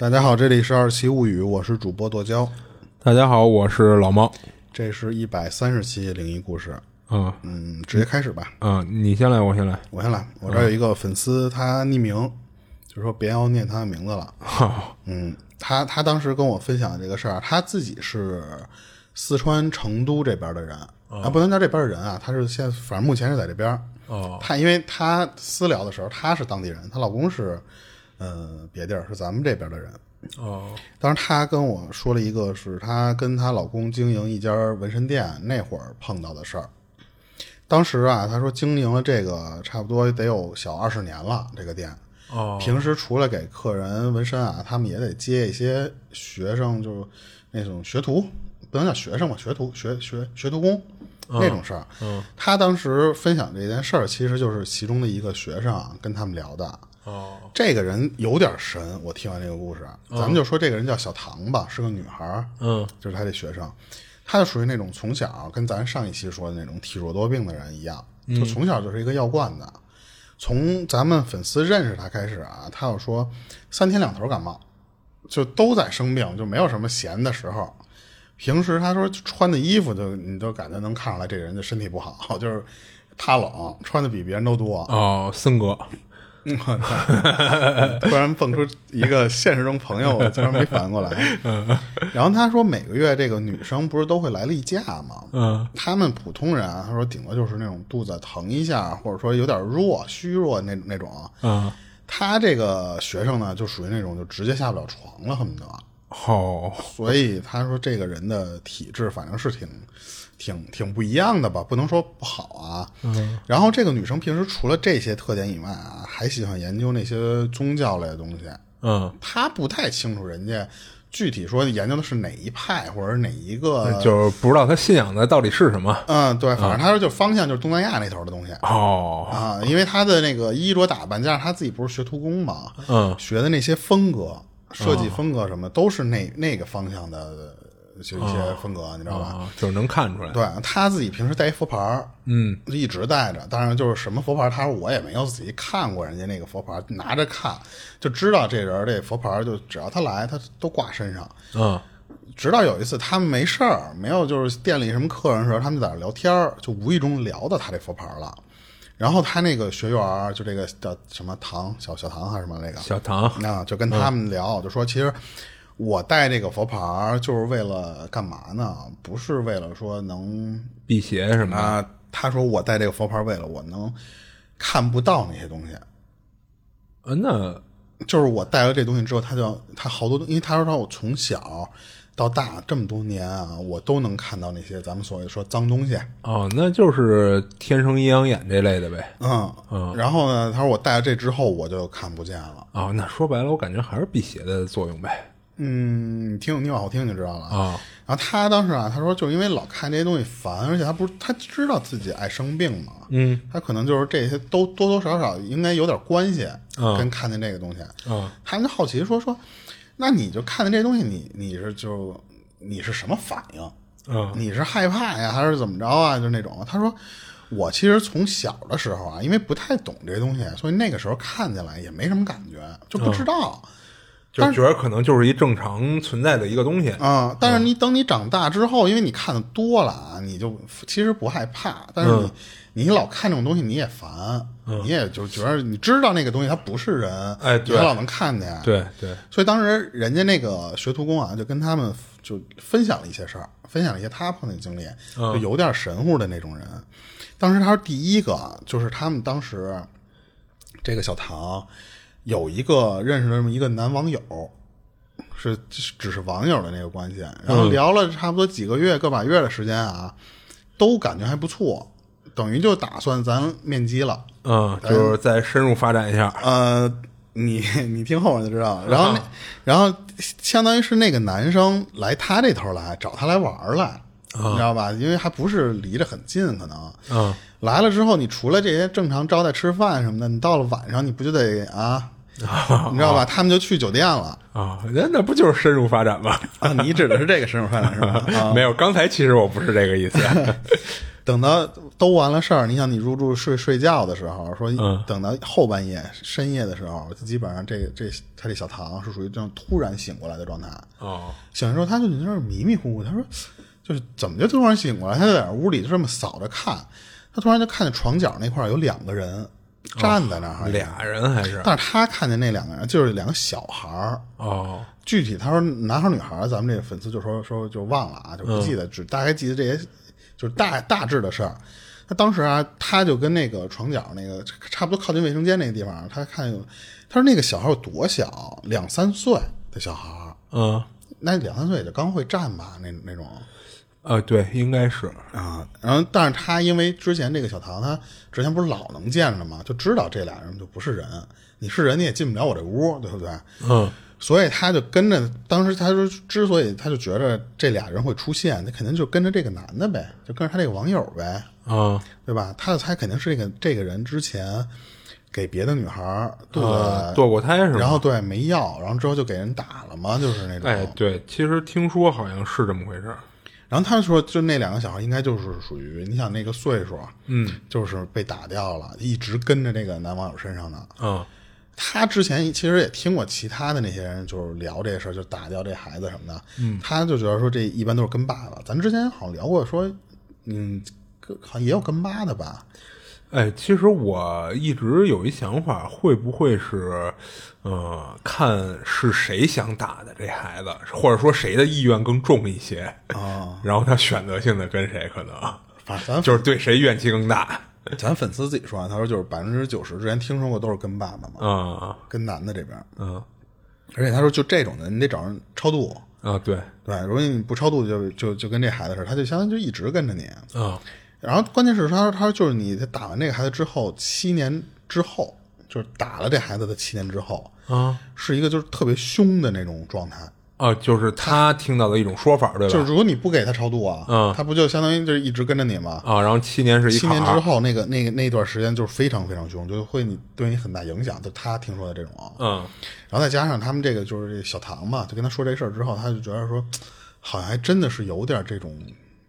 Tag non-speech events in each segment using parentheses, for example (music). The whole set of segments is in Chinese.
大家好，这里是二期物语，我是主播剁椒，大家好，我是老猫。这是一百三十期灵异故事，嗯嗯，直接开始吧。嗯，你先来，我先来。我先来，我这儿有一个粉丝，他匿名，就说别要念他的名字了。好，(laughs) 嗯，他他当时跟我分享这个事儿，他自己是四川成都这边的人啊，不能叫这边的人啊，他是现在反正目前是在这边。哦，他因为他私聊的时候，他是当地人，她老公是呃别地儿，是咱们这边的人。哦，当时她跟我说了一个，是她跟她老公经营一家纹身店那会儿碰到的事儿。当时啊，她说经营了这个差不多得有小二十年了，这个店。哦，平时除了给客人纹身啊，他们也得接一些学生，就是那种学徒，不能叫学生吧，学徒、学学学徒工那种事儿。嗯，他当时分享这件事儿，其实就是其中的一个学生啊跟他们聊的。哦，这个人有点神，我听完这个故事，咱们就说这个人叫小唐吧，是个女孩，嗯，就是他这学生，他就属于那种从小跟咱上一期说的那种体弱多病的人一样，就从小就是一个药罐子。从咱们粉丝认识他开始啊，他有说三天两头感冒，就都在生病，就没有什么闲的时候。平时他说穿的衣服就你都感觉能看出来这人的身体不好，(laughs) 就是怕冷，穿的比别人都多。哦，森哥，(laughs) 突然蹦出一个现实中朋友，我 (laughs) 突然没反应过来。然后他说，每个月这个女生不是都会来例假吗？嗯，他们普通人啊，他说顶多就是那种肚子疼一下，或者说有点弱、虚弱那那种。嗯，他这个学生呢，就属于那种就直接下不了床了，恨不得。好，(laughs) 所以他说这个人的体质反正是挺、挺、挺不一样的吧，不能说不好啊。嗯，然后这个女生平时除了这些特点以外啊，还喜欢研究那些宗教类的东西。嗯，她不太清楚人家具体说研究的是哪一派或者哪一个，就是不知道他信仰的到底是什么。嗯，对，反正她说就方向就是东南亚那头的东西。哦，啊，因为她的那个衣着打扮，加上她自己不是学徒工嘛，嗯，学的那些风格、设计风格什么，都是那那个方向的，就一些风格，你知道吧？啊，就是能看出来。对，他自己平时带一佛牌儿，嗯，一直带着。当然，就是什么佛牌，他说我也没有仔细看过人家那个佛牌，拿着看就知道这人这佛牌，就只要他来，他都挂身上。嗯，直到有一次他们没事儿，没有就是店里什么客人的时候，他们在那聊天儿，就无意中聊到他这佛牌了。然后他那个学员就这个叫什么唐小小唐还是什么那个小唐，啊，就跟他们聊，就说其实我带这个佛牌就是为了干嘛呢？不是为了说能辟邪什么的。啊，他说我带这个佛牌，为了我能看不到那些东西，呃，那就是我带了这东西之后，他就他好多，因为他说他我从小到大这么多年啊，我都能看到那些咱们所谓说脏东西，哦，那就是天生阴阳眼这类的呗。嗯嗯然后呢，他说我戴了这之后，我就看不见了。哦，那说白了，我感觉还是辟邪的作用呗。嗯，你听你往后听就知道了啊。然后他当时啊，他说就因为老看这些东西烦，而且他不是他知道自己爱生病嘛，嗯，他可能就是这些都多多少少应该有点关系，嗯跟看见这个东西，嗯，他们就好奇说说，那你就看见这东西，你你是就你是什么反应？嗯，你是害怕呀，还是怎么着啊？就那种。他说，我其实从小的时候啊，因为不太懂这些东西，所以那个时候看起来也没什么感觉，就不知道。就觉得可能就是一正常存在的一个东西。啊、但是你等你长大之后，因为你看的多了啊，你就其实不害怕。但是你、你老看这种东西，你也烦，你也就觉得你知道那个东西它不是人，哎对你老能看见。对对，所以当时人家那个学徒工啊，就跟他们就分享了一些事儿，分享了一些他碰见的经历，就有点神乎的那种人。当时他说第一个就是他们当时这个小唐有一个认识的这么一个男网友，是只是网友的那个关系，然后聊了差不多几个月、个把月的时间啊，都感觉还不错，等于就打算咱面基了。嗯，就是再深入发展一下。呃，你 (laughs) 你听后面就知道了。然后那，然后相当于是那个男生来他这头来找他来玩儿来，你知道吧？因为还不是离着很近，可能。嗯，来了之后，你除了这些正常招待吃饭什么的，你到了晚上你不就得啊？(laughs) 你知道吧？他们就去酒店了啊，那那不就是深入发展吗？啊！你指的是这个深入发展是吧？(laughs) 啊没有，刚才其实我不是这个意思。(laughs) 等到都完了事儿，你想你入住睡睡觉的时候，说嗯等到后半夜深夜的时候，就基本上这这他这小唐是属于这种突然醒过来的状态。哦，醒的时候，他就在那迷迷糊糊，他说就是怎么就突然醒过来？他就在那屋里就这么扫着看，他突然就看见床角那块有两个人站在那儿，俩人还是？但是他看见那两个人就是两个小孩儿。哦，具体他说男孩儿女孩儿，咱们这个粉丝就说说就忘了啊，就不记得，只大概记得这些，就是大大致的事儿。他当时啊，他就跟那个床角那个差不多靠近卫生间那个地方，他看有，他说那个小孩有多小，两三岁的小孩儿，嗯，那两三岁也就刚会站吧，那那种呃，对，应该是，啊。然后，但是他因为之前这个小唐，他之前不是老能见着嘛，就知道这俩人就不是人，你是人你也进不了我这屋，对不对？嗯，所以他就跟着，当时他说，之所以他就觉着这俩人会出现，那肯定就跟着这个男的呗，就跟着他这个网友呗，啊，对吧？他就猜肯定是这个这个人之前给别的女孩堕呃，堕过胎是吗？然后对没要，然后之后就给人打了嘛，就是那种。哎，对，其实听说好像是这么回事儿。然后他说，就那两个小孩应该就是属于你想那个岁数，嗯，就是被打掉了，一直跟着那个男网友身上的。嗯，他之前其实也听过其他的那些人就是聊这事儿，就打掉这孩子什么的。嗯，他就觉得说这一般都是跟爸爸。咱之前好像聊过说，嗯，跟好像也有跟妈的吧？哎，其实我一直有一想法，会不会是，呃，看是谁想打的这孩子，或者说谁的意愿更重一些啊，(laughs) 然后他选择性的跟谁可能。反正咱就是对谁怨气更大。咱粉丝自己说啊，他说就是百分之九十之前听说过都是跟爸爸嘛，啊。跟男的这边。嗯而且他说就这种的，你得找人超度。啊对。对，如果你不超度就，就就跟这孩子似的，他就相当于就一直跟着你。啊。然后关键是他说他说就是你打完这个孩子之后，七年之后，就是打了这孩子的七年之后，啊是一个就是特别凶的那种状态。啊，就是他听到的一种说法，对吧？就是如果你不给他超度啊，嗯他不就相当于就是一直跟着你吗？啊，然后七年是一七年之后，那个那个那段时间就是非常非常凶，就会你对你很大影响。就他听说的这种，嗯然后再加上他们这个就是这小唐嘛，就跟他说这事儿之后，他就觉得说，好像还真的是有点这种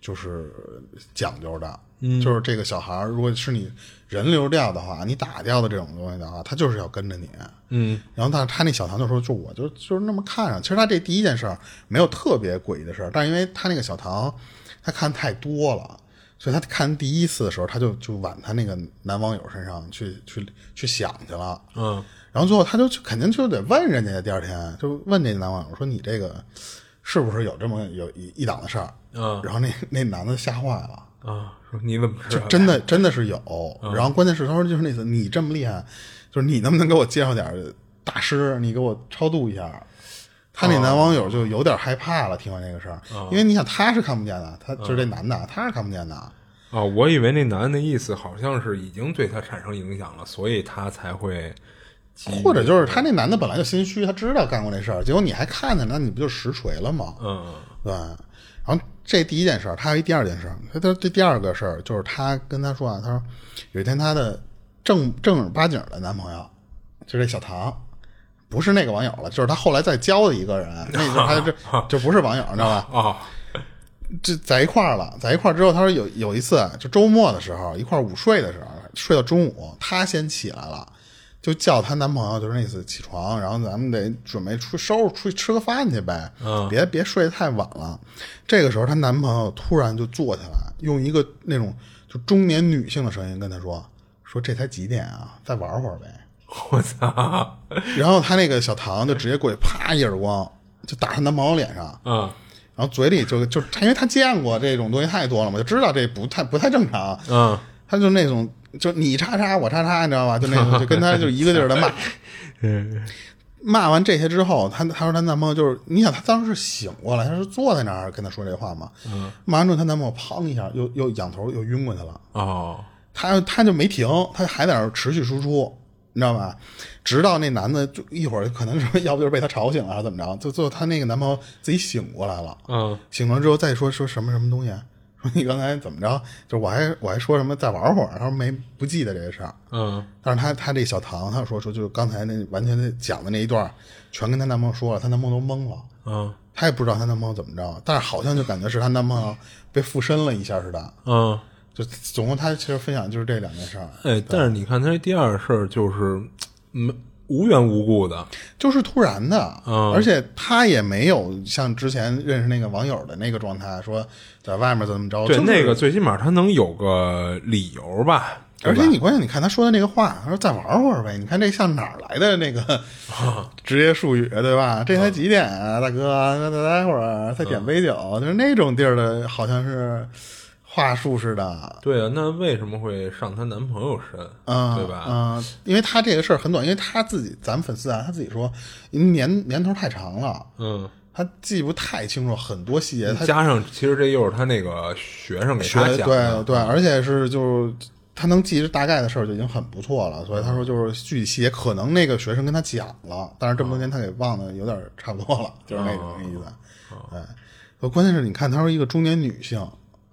就是讲究的，嗯就是这个小孩儿如果是你人流掉的话，你打掉的这种东西的话，他就是要跟着你。嗯然后但是他那小唐就说，就我就就是那么看上。其实他这第一件事儿没有特别诡异的事儿，但是因为他那个小唐他看太多了。所以他看第一次的时候，他就就往他那个男网友身上去去去想去了，嗯然后最后他就肯定就得问人家，第二天就问这男网友说：“你这个是不是有这么有一一档子事儿？”嗯然后那那男的吓坏了，啊，说你怎么知道？就真的真的是有。然后关键是他说就是那次你这么厉害，就是你能不能给我介绍点儿大师，你给我超度一下？他那男网友就有点害怕了，听完这个事儿，因为你想他是看不见的，他就是这男的，他是看不见的。啊，我以为那男的的意思好像是已经对他产生影响了，所以他才会或者就是他那男的本来就心虚，他知道干过这事儿，结果你还看见，那你不就实锤了吗？嗯对。这第一件事儿，他还有一第二件事儿。他他这第二个事儿就是他跟他说啊，他说有一天他的正正儿八经的男朋友，就这小唐，不是那个网友了，就是他后来再交的一个人，那时候他这就不是网友，你知道吧？啊这在一块儿了，在一块儿之后，他说有有一次就周末的时候，一块儿午睡的时候，睡到中午，他先起来了，就叫她男朋友，就是那次起床，然后咱们得准备出收拾出去吃个饭去呗，嗯别别睡得太晚了。这个时候，她男朋友突然就坐起来，用一个那种就中年女性的声音跟她说：“说这才几点啊，再玩会儿呗。(laughs) 我操，”然后她那个小唐就直接过去啪一耳光，就打她男朋友脸上。嗯然后嘴里就就因为他见过这种东西太多了嘛，就知道这不太不太正常。嗯他就那种就你叉叉我叉叉，你知道吧？就那种就跟他就一个劲儿的骂。(laughs) 嗯骂完这些之后，她她说她男朋友就是，你想她当时醒过来，她是坐在那儿跟她说这话嘛。嗯。骂完之后，她男朋友砰一下又又仰头又晕过去了。哦她她就没停，她还在那儿持续输出，你知道吧？直到那男的就一会儿可能是要不就是被她吵醒了，还是怎么着？就最后她那个男朋友自己醒过来了。嗯醒了之后再说说什么什么东西，(laughs) 说你刚才怎么着？就是我还我还说什么再玩会儿，他说没不记得这个事儿。嗯但是他他这小唐他说说就是刚才那完全的讲的那一段，全跟她男朋友说了，她男朋友都懵了，嗯她也不知道她男朋友怎么着，但是好像就感觉是她男朋友被附身了一下似的。嗯就总共他其实分享就是这两件事儿，哎，但是你看他这第二事儿就是没无缘无故的，就是突然的，嗯而且他也没有像之前认识那个网友的那个状态，说在外面怎么着，对就是那个最起码他能有个理由吧。而且你关键你看他说的那个话，他说再玩会儿呗。你看这像哪儿来的那个 (laughs) 职业术语，对吧？这才几点啊，大哥？那再待会儿再点杯酒，就是那种地儿的，好像是话术似的。对啊，那为什么会上她男朋友身？嗯，对吧？嗯，因为她这个事儿很短，因为她自己，咱们粉丝啊，她自己说，年年头太长了，嗯，她记不太清楚很多细节，他加上其实这又是她那个学生给学他讲的，对对，而且是就是他能记着大概的事儿就已经很不错了，所以他说就是具体细节可能那个学生跟他讲了，但是这么多年他给忘的有点差不多了，就是那种意思。对，呃关键是你看，她说一个中年女性，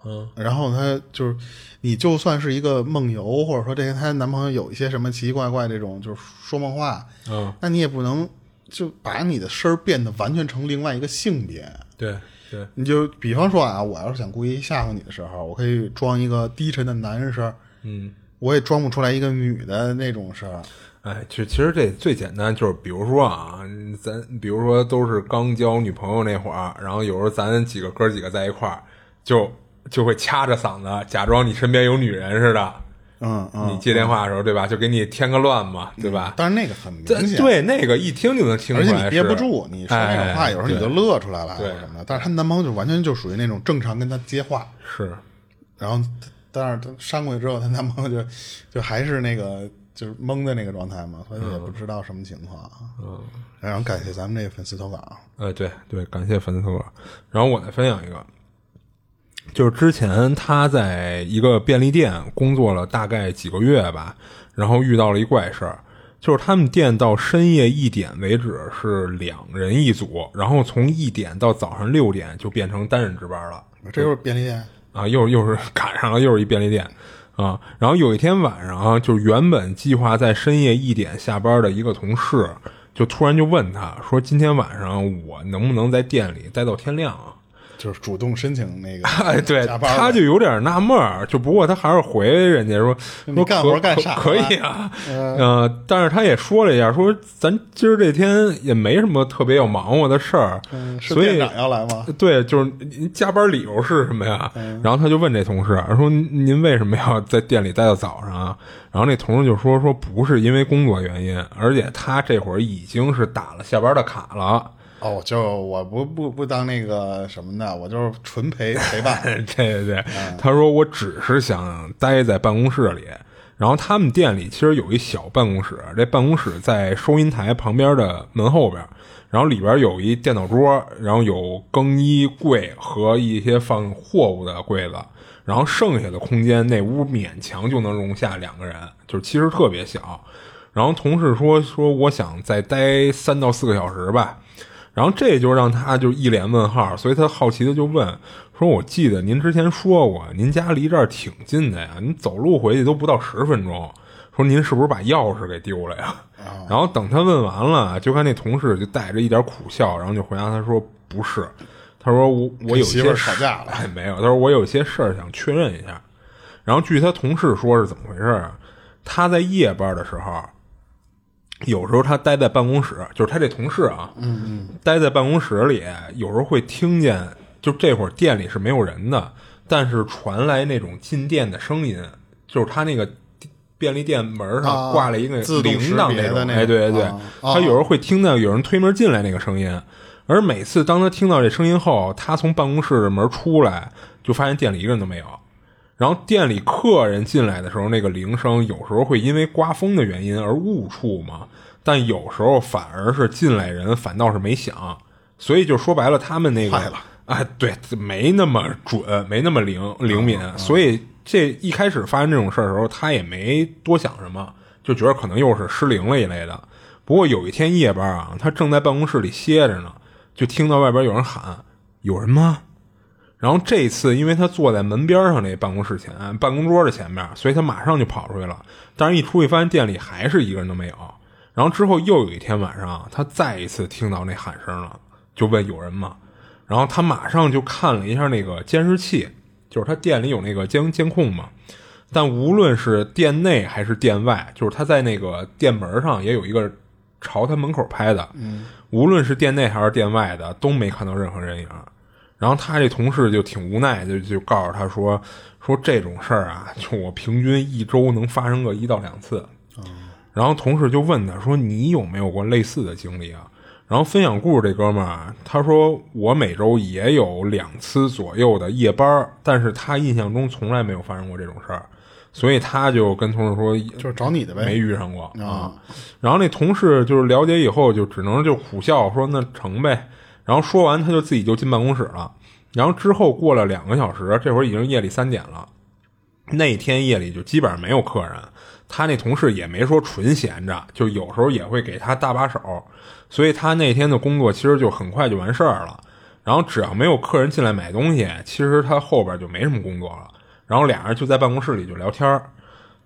嗯，然后她就是你就算是一个梦游，或者说这些她男朋友有一些什么奇奇怪怪这种就是说梦话，嗯，那你也不能就把你的声儿变得完全成另外一个性别。对对，你就比方说啊，我要是想故意吓唬你的时候，我可以装一个低沉的男人声，嗯。我也装不出来一个女的那种声儿。哎，其实其实这最简单，就是比如说啊，咱比如说都是刚交女朋友那会儿，然后有时候咱几个哥几个在一块儿，就就会掐着嗓子，假装你身边有女人似的。嗯嗯，你接电话的时候，对吧？就给你添个乱嘛，对吧？但是那个很明显，，对那个一听就能听出来，而且你憋不住，你说那种话，哎有时候你就乐出来了，对什么的。但是她男朋友就完全就属于那种正常跟她接话，是，然后但是她扇过去之后，她男朋友就就还是那个就是懵的那个状态嘛，所以也不知道什么情况。嗯，然后感谢咱们这个粉丝投稿。呃，对对，感谢粉丝投稿。然后我再分享一个，就是之前他在一个便利店工作了大概几个月吧，然后遇到了一怪事儿，就是他们店到深夜一点为止是两人一组，然后从一点到早上六点就变成单人值班了。这又是便利店，啊，又又是 (laughs) 赶上了，又是一便利店啊。然后有一天晚上啊，就原本计划在深夜一点下班的一个同事，就突然就问他说：“今天晚上我能不能在店里待到天亮啊？”就是主动申请那个 (laughs) 哎，对，他就有点纳闷儿，就不过他还是回人家说说干活干啥可以啊，呃，但是他也说了一下，说咱今儿这天也没什么特别要忙活的事儿，嗯所以长要来吗？对，就是您加班理由是什么呀？然后他就问这同事说：“您您为什么要在店里待到早上啊？”然后那同事就说：“说不是因为工作原因，而且他这会儿已经是打了下班的卡了。”哦，就我不不不当那个什么的，我就是纯陪陪伴。(laughs) 对对对，他说我只是想待在办公室里。然后他们店里其实有一小办公室，这办公室在收银台旁边的门后边，然后里边有一电脑桌，然后有更衣柜和一些放货物的柜子，然后剩下的空间那屋勉强就能容下两个人，就是其实特别小。然后同事说说我想再待三到四个小时吧，然后这就让他就一脸问号，所以他好奇的就问说：“我记得您之前说过，您家离这儿挺近的呀，您走路回去都不到十分钟。说您是不是把钥匙给丢了呀？”然后等他问完了，就看那同事就带着一点苦笑，然后就回答他说：“不是，他说我我有些事吵架了哎，没有，他说我有些事儿想确认一下。然后据他同事说是怎么回事啊？他在夜班的时候，有时候他待在办公室，就是他这同事啊，嗯嗯，待在办公室里，有时候会听见，就这会儿店里是没有人的，但是传来那种进店的声音，就是他那个便利店门上啊挂了一个铃铛那种，哎，对对对，啊啊他有时候会听到有人推门进来那个声音，而每次当他听到这声音后，他从办公室的门出来，就发现店里一个人都没有。然后店里客人进来的时候，那个铃声有时候会因为刮风的原因而误触嘛，但有时候反而是进来人反倒是没响，所以就说白了，他们那个坏了啊，(laughs) 对，没那么准，没那么灵灵敏，所以这一开始发生这种事儿的时候，他也没多想什么，就觉得可能又是失灵了一类的。不过有一天夜班啊，他正在办公室里歇着呢，就听到外边有人喊：“有人吗？”然后这次，因为他坐在门边上那办公室前办公桌的前面，所以他马上就跑出去了。但是，一出去发现店里还是一个人都没有。然后之后又有一天晚上，他再一次听到那喊声了，就问有人吗？然后他马上就看了一下那个监视器，就是他店里有那个监监控嘛。但无论是店内还是店外，就是他在那个店门上也有一个朝他门口拍的。嗯，无论是店内还是店外的，都没看到任何人影。然后他这同事就挺无奈，就就告诉他说：“说这种事儿啊，就我平均一周能发生个一到两次。”然后同事就问他说：“你有没有过类似的经历啊？”然后分享故事这哥们儿他说：“我每周也有两次左右的夜班，但是他印象中从来没有发生过这种事儿，所以他就跟同事说，就是找你的呗，没遇上过啊。”然后那同事就是了解以后，就只能就苦笑说：“那成呗。”然后说完，他就自己就进办公室了。然后之后过了两个小时，这会儿已经夜里三点了。那天夜里就基本上没有客人，他那同事也没说纯闲着，就有时候也会给他搭把手。所以他那天的工作其实就很快就完事儿了。然后只要没有客人进来买东西，其实他后边就没什么工作了。然后俩人就在办公室里就聊天儿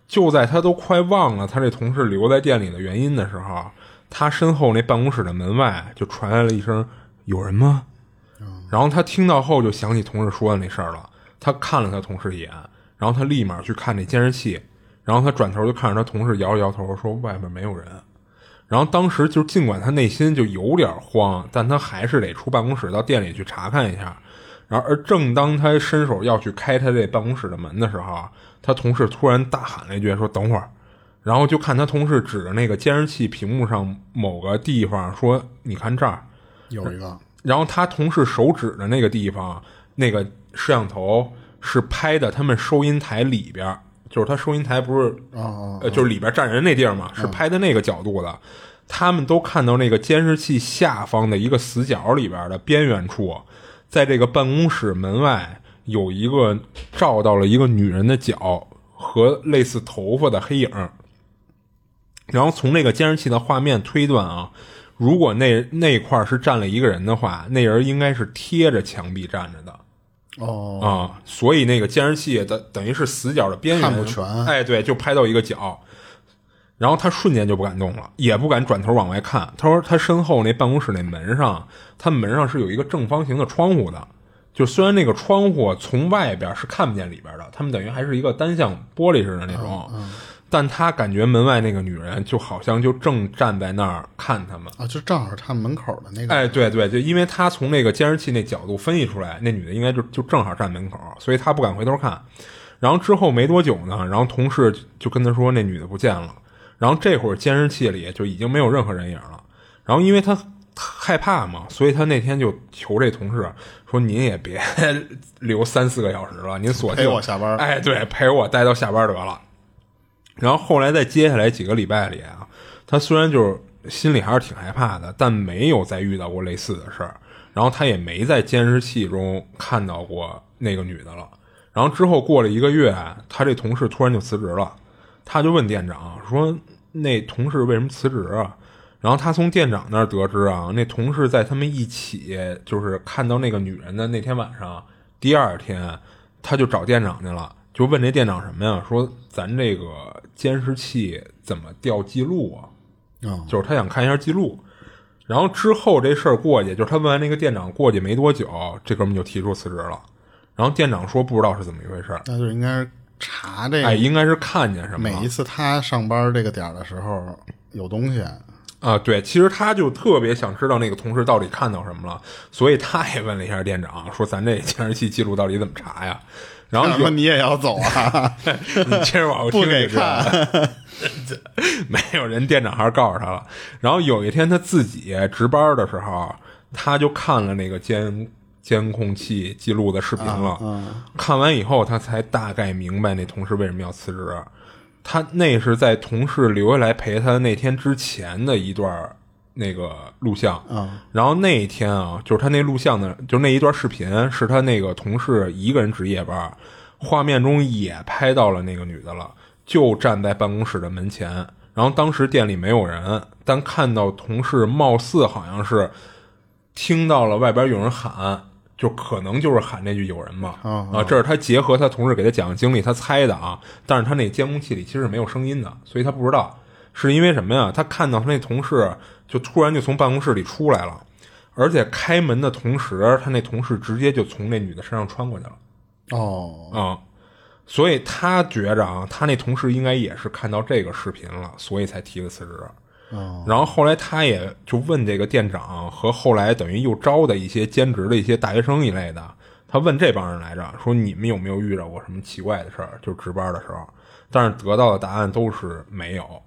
就在他都快忘了他这同事留在店里的原因的时候，他身后那办公室的门外就传来了一声。有人吗？然后他听到后就想起同事说的那事儿了。他看了他同事一眼，然后他立马去看那监视器。然后他转头就看着他同事摇了摇头，说外面没有人。然后当时就尽管他内心就有点慌，但他还是得出办公室到店里去查看一下。然后而正当他伸手要去开他这办公室的门的时候，他同事突然大喊了一句：“说等会儿。”然后就看他同事指着那个监视器屏幕上某个地方说：“你看这儿。”有一个，然后他同事手指的那个地方，那个摄像头是拍的他们收银台里边，就是他收银台不是呃，就是里边站人那地儿嘛，是拍的那个角度的。他们都看到那个监视器下方的一个死角里边的边缘处，在这个办公室门外有一个照到了一个女人的脚和类似头发的黑影。然后从那个监视器的画面推断啊。如果那那块是站了一个人的话，那人应该是贴着墙壁站着的，哦。啊，所以那个监视器的等于是死角的边缘。看不全，哎，对，就拍到一个角，然后他瞬间就不敢动了，也不敢转头往外看。他说他身后那办公室那门上，他门上是有一个正方形的窗户的，就虽然那个窗户从外边是看不见里边的，他们等于还是一个单向玻璃似的那种。但他感觉门外那个女人就好像就正站在那儿看他们啊，就正好是他们门口的那个。哎，对对，就因为他从那个监视器那角度分析出来，那女的应该就就正好站门口，所以他不敢回头看。然后之后没多久呢，然后同事就跟他说那女的不见了。然后这会儿监视器里就已经没有任何人影了。然后因为他害怕嘛，所以他那天就求这同事说：“您也别留三四个小时了，您索性陪我下班。”哎，对，陪我待到下班得了。然后后来在接下来几个礼拜里啊，他虽然就是心里还是挺害怕的，但没有再遇到过类似的事儿。然后他也没在监视器中看到过那个女的了。然后之后过了一个月，他这同事突然就辞职了。他就问店长说：“那同事为什么辞职啊？”然后他从店长那儿得知啊，那同事在他们一起就是看到那个女人的那天晚上，第二天他就找店长去了。就问这店长什么呀？说咱这个监视器怎么调记录啊？就是他想看一下记录。然后之后这事儿过去，就是他问完那个店长过去没多久，这哥们就提出辞职了。然后店长说不知道是怎么一回事那就应该是查这个，哎，应该是看见什么。每一次他上班这个点的时候有东西啊，对，其实他就特别想知道那个同事到底看到什么了，所以他也问了一下店长，说咱这监视器记录到底怎么查呀？然后说你也要走啊？(laughs) 你接着往后听。不给看，(laughs) 没有人。店长还是告诉他了。然后有一天他自己值班的时候，他就看了那个监监控器记录的视频了。看完以后，他才大概明白那同事为什么要辞职。他那是在同事留下来陪他那天之前的一段。那个录像，然后那一天啊，就是他那录像的，就那一段视频，是他那个同事一个人值夜班，画面中也拍到了那个女的了，就站在办公室的门前。然后当时店里没有人，但看到同事貌似好像是听到了外边有人喊，就可能就是喊那句“有人嘛”啊，这是他结合他同事给他讲的经历，他猜的啊。但是他那监控器里其实是没有声音的，所以他不知道是因为什么呀？他看到他那同事。就突然就从办公室里出来了，而且开门的同时，他那同事直接就从那女的身上穿过去了。哦，啊、所以他觉着啊，他那同事应该也是看到这个视频了，所以才提的辞职。哦，然后后来他也就问这个店长和后来等于又招的一些兼职的一些大学生一类的，他问这帮人来着，说你们有没有遇到过什么奇怪的事儿，就值班的时候，但是得到的答案都是没有，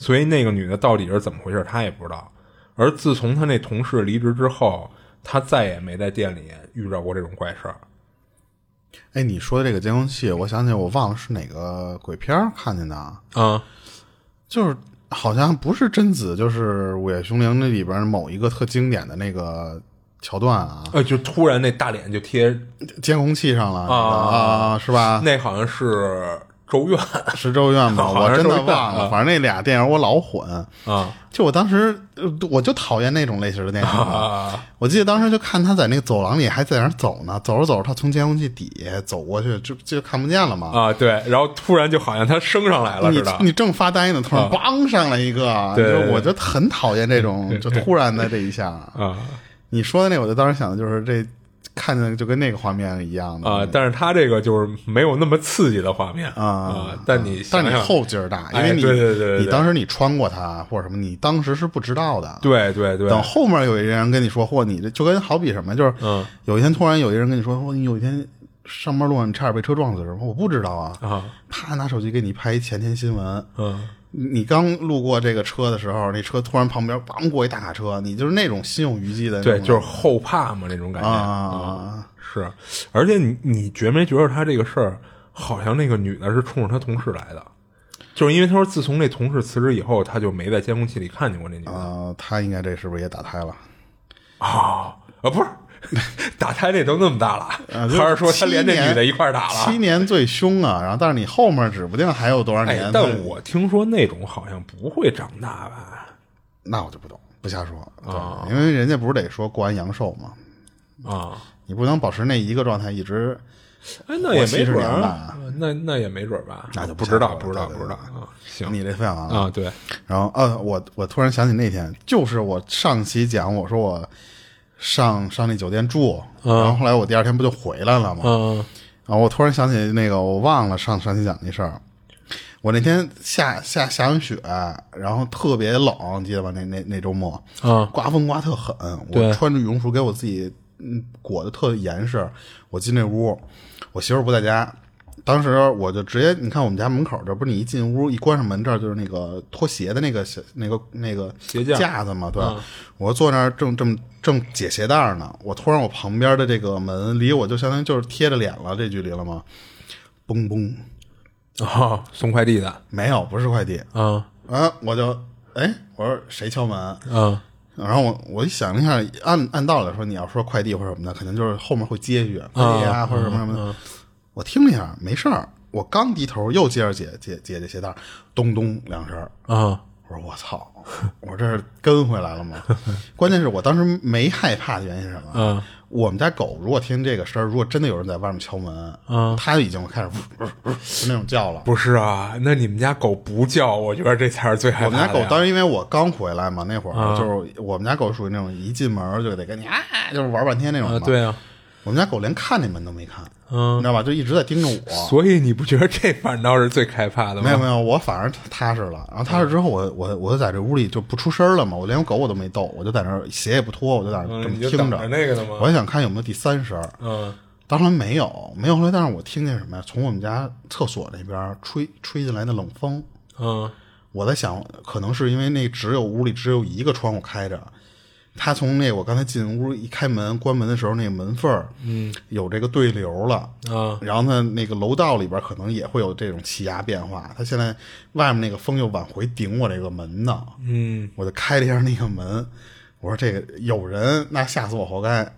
所以那个女的到底是怎么回事，她也不知道。而自从她那同事离职之后，她再也没在店里遇到过这种怪事儿。哎，你说的这个监控器，我想起我忘了是哪个鬼片儿看见的啊，嗯、就是好像不是贞子，就是《午夜凶铃》那里边某一个特经典的那个桥段啊，呃，就突然那大脸就贴，监控器上了啊啊，是吧？那好像是咒怨是咒怨吗？(laughs) 我真的忘了，啊反正那俩电影我老混。啊就我当时，呃我就讨厌那种类型的电影。啊我记得当时就看他在那个走廊里还在那走呢，走着走着，他从监控器底下走过去，就就看不见了嘛。啊！对，然后突然就好像他升上来了你似的。你正发呆呢，突然梆上来一个，对对就我就很讨厌这种就突然的这一下。(laughs) 啊你说的那，我就当时想的就是这看见就跟那个画面一样的啊！但是他这个就是没有那么刺激的画面啊。但你但你后劲儿大，因哎为你对对对对对你当时你穿过它或者什么，你当时是不知道的。对对对，等后面有一人跟你说，或你这就跟好比什么，就是嗯有一天突然有一人跟你说，或你有一天上班路上你差点被车撞死什么，我不知道啊，啊啪拿手机给你拍一前天新闻，嗯你刚路过这个车的时候，那车突然旁边梆过一大卡车，你就是那种心有余悸的，对，就是后怕嘛那种感觉啊，是，而且你你觉没觉得他这个事儿，好像那个女的是冲着他同事来的，就是因为他说自从那同事辞职以后，他就没在监控器里看见过那女的啊，他应该这是不是也打胎了？啊啊不是。(laughs) 打胎那都那么大了，啊还是说他连那女的一块儿打了？七年最凶啊，然后但是你后面指不定还有多少年，，哎但我听说那种好像不会长大吧？那我就不懂，不瞎说啊对因为人家不是得说过完阳寿吗，啊，你不能保持那一个状态一直哎，那也没准吧啊，那那也没准儿吧？那就不知道，不知道，不知道啊。行你这分享完了啊，对，然后呃，我我突然想起那天，就是我上期讲我说我上上那酒店住，然后后来我第二天不就回来了吗？嗯然后我突然想起那个，我忘了上上期讲那事儿。我那天下下下完雪，然后特别冷，记得吧？那那那周末，啊刮风刮特狠，对我穿着羽绒服给我自己嗯裹得特严实。我进那屋，我媳妇儿不在家，当时我就直接你看我们家门口这不是你一进屋一关上门这儿就是那个脱鞋的那个小那个那个鞋架架子嘛，对吧？我坐那儿正正正解鞋带儿呢，我突然我旁边的这个门离我就相当于就是贴着脸了这距离了吗？嘣嘣，啊，送快递的没有，不是快递啊啊！我就哎，我说谁敲门？啊然后我我一想了一下，按按道理来说，你要说快递或者什么的，肯定就是后面会接一句快递啊或者什么什么的。我听了一下，没事儿。我刚低头又接着解解解这鞋带，咚咚两声儿。啊我说我操，我这是跟回来了吗？(laughs) 关键是我当时没害怕的原因是什么？嗯我们家狗如果听这个声儿，如果真的有人在外面敲门，嗯它已经开始那种叫了。不是啊，那你们家狗不叫，我觉得这才是最害我们怕的呀。家狗当时因为我刚回来嘛，那会儿、啊就是我们家狗属于那种一进门就得跟你啊，就是玩半天那种嘛。啊，对啊，我们家狗连看那门都没看，你嗯知，道吧？就一直在盯着我。所以你不觉得这反倒是最害怕的吗？没有没有，我反而踏实了。然后踏实之后我，我我就在这屋里就不出声了嘛，我连我狗我都没逗，我就在那儿鞋也不脱，我就在那儿这嗯，么听着。你就等着那个的吗？我还想看有没有第三声，嗯当然没有，没有。后来，但是我听见什么呀？从我们家厕所那边吹吹进来的冷风。嗯我在想，可能是因为那只有屋里只有一个窗户开着，他从那我刚才进屋一开门关门的时候，那个门缝儿嗯有这个对流了。啊然后呢，那个楼道里边可能也会有这种气压变化。他现在外面那个风又往回顶我这个门呢，嗯我就开了一下那个门，我说这个有人，那吓死我活该。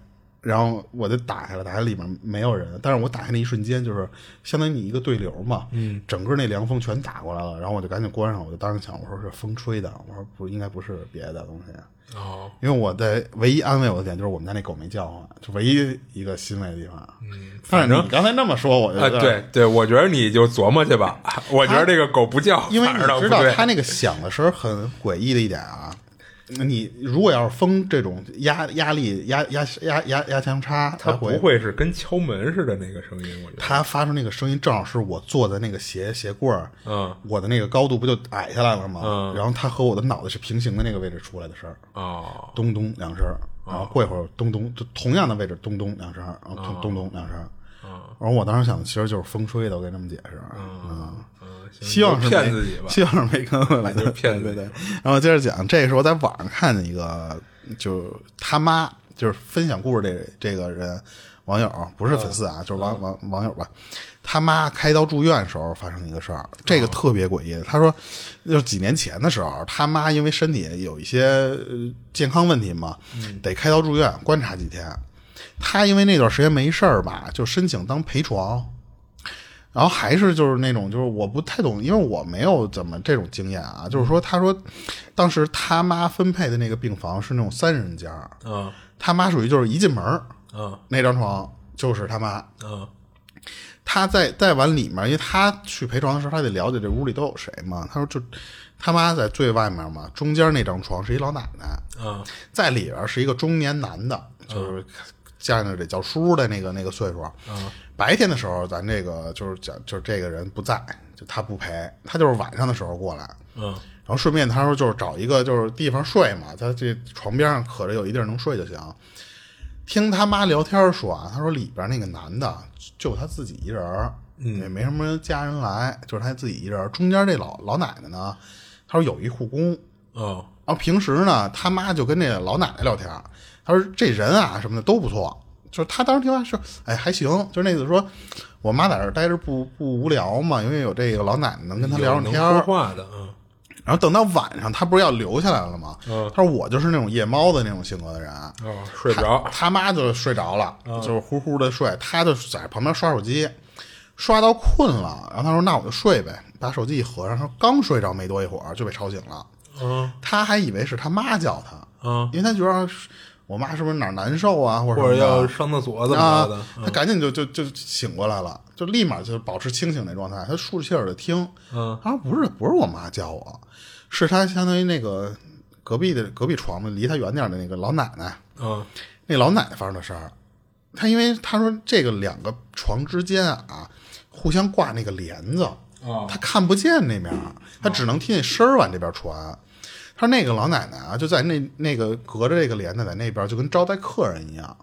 然后我就打开了，打开里面没有人，但是我打开那一瞬间，就是相当于你一个对流嘛，嗯，整个那凉风全打过来了，然后我就赶紧关上，我就当时想，我说是风吹的，我说不应该不是别的东西，哦因为我的唯一安慰我的点就是我们家那狗没叫唤，就唯一一个欣慰的地方。嗯，反正你刚才那么说，我就啊，对对，我觉得你就琢磨去吧。我觉得这个狗不叫，因为你知道它那个响的声儿很诡异的一点啊，你如果要是封这种压压力压压压压压强差，它会不会是跟敲门似的那个声音？我觉得。它发出那个声音，正好是我坐在那个鞋鞋柜儿，嗯，我的那个高度不就矮下来了吗？嗯，然后它和我的脑袋是平行的那个位置出来的声儿，哦，咚咚两声，然后过一会儿咚咚，就同样的位置咚咚两声，然后咚咚咚两声。然后我当时想的其实就是风吹的，我给他们解释，嗯。嗯，希望是骗自己吧，希望是没跟我来就骗对对。然后接着讲，这是我在网上看见一个，就是他妈就是分享故事这这个人网友，不是粉丝啊，就是网网网友吧。他妈开刀住院时候发生的一个事儿，这个特别诡异。他说，就是几年前的时候，他妈因为身体有一些健康问题嘛，得开刀住院观察几天。他因为那段时间没事儿吧，就申请当陪床。然后还是就是那种，就是我不太懂，因为我没有怎么这种经验啊。就是说，他说当时他妈分配的那个病房是那种三人间嗯，他妈属于就是一进门嗯，那张床就是他妈，嗯，他在再往里面，因为他去陪床的时候，他得了解这屋里都有谁嘛。他说就他妈在最外面嘛，中间那张床是一老奶奶，嗯，在里边是一个中年男的，就是见着得叫叔的那个那个岁数。嗯，白天的时候，咱这个就是讲，就是这个人不在，就他不陪，他就是晚上的时候过来。嗯，然后顺便他说就是找一个就是地方睡嘛，他这床边上可着有一地儿能睡就行。听他妈聊天说啊，他说里边那个男的就他自己一人儿，也没什么家人来，就是他自己一人儿。中间这老老奶奶呢，他说有一护工，哦，然后平时呢，他妈就跟这老奶奶聊天，他说这人啊什么的都不错，就是他当时听完说，哎还行，就是那意思说，我妈在这儿待着不不无聊嘛，因为有这个老奶奶能跟他聊聊天儿说话的，嗯，然后等到晚上，他不是要留下来了吗？嗯。他说我就是那种夜猫子那种性格的人，哦，睡不着，他妈就睡着了，就是呼呼的睡，他就在旁边刷手机，刷到困了，然后他说那我就睡呗，把手机一合上，他说刚睡着没多一会儿就被吵醒了，嗯。他还以为是他妈叫他，嗯，因为他觉得我妈是不是哪儿难受啊，或者或者要上厕所怎么啊着的，，他赶紧就就就醒过来了，就立马就保持清醒那状态，她竖着气儿的听，嗯，他说不是不是我妈叫我，是她相当于那个隔壁的隔壁床的离她远点的那个老奶奶，嗯，那老奶奶发生的事儿。他因为她说这个两个床之间啊，互相挂那个帘子，哦。他看不见那面儿，他只能听见声儿往这边传。他说那个老奶奶啊，就在那那个隔着这个帘子在那边，就跟招待客人一样，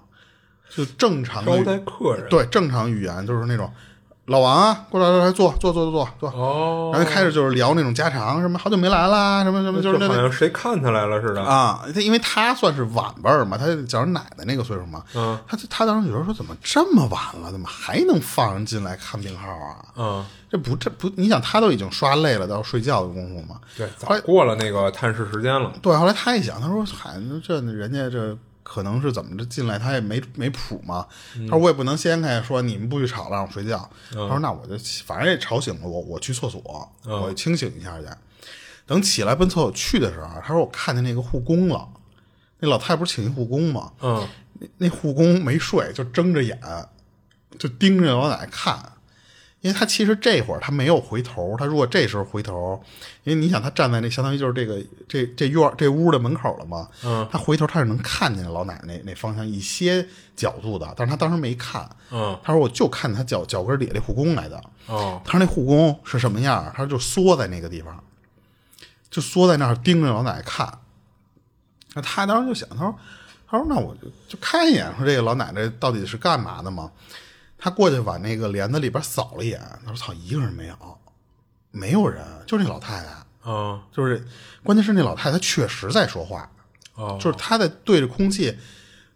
就正常的招待客人，对正常语言就是那种老王啊，过来来来坐坐坐坐坐。坐，哦，然后开始就是聊那种家常，什么好久没来啦，什么什么就是那好像谁看他来了似的，啊，他因为他算是晚辈儿嘛，他叫人奶奶那个岁数嘛，嗯。他他当时有时候说怎么这么晚了，怎么还能放人进来看病号啊？嗯，这不这不，你想他都已经刷累了，到睡觉的功夫嘛。对，早过了那个探视时间了，对，后来他一想，他说：“嗨，这人家这可能是怎么着进来，他也没没谱嘛。他说我也不能掀开说你们不许吵了，让我睡觉。他说那我就反正也吵醒了我，我去厕所，我清醒一下去。等起来奔厕所去的时候，他说我看见那个护工了，那老太太不是请一护工吗？嗯，那那护工没睡，就睁着眼，就盯着老奶奶看。因为他其实这会儿他没有回头，他如果这时候回头，因为你想他站在那相当于就是这个这这院这屋的门口了嘛，嗯，他回头他是能看见老奶奶那那方向一些角度的，但是他当时没看，嗯，他说我就看他脚脚跟底下那护工来的，哦，他说那护工是什么样？他说就缩在那个地方，就缩在那儿盯着老奶奶看。那他当时就想，他说，他说那我就就看一眼，说这个老奶奶到底是干嘛的嘛？他过去往那个帘子里边扫了一眼，他说操，一个人没有，没有人，就是那老太太，嗯，就是关键是那老太太确实在说话，哦，就是她在对着空气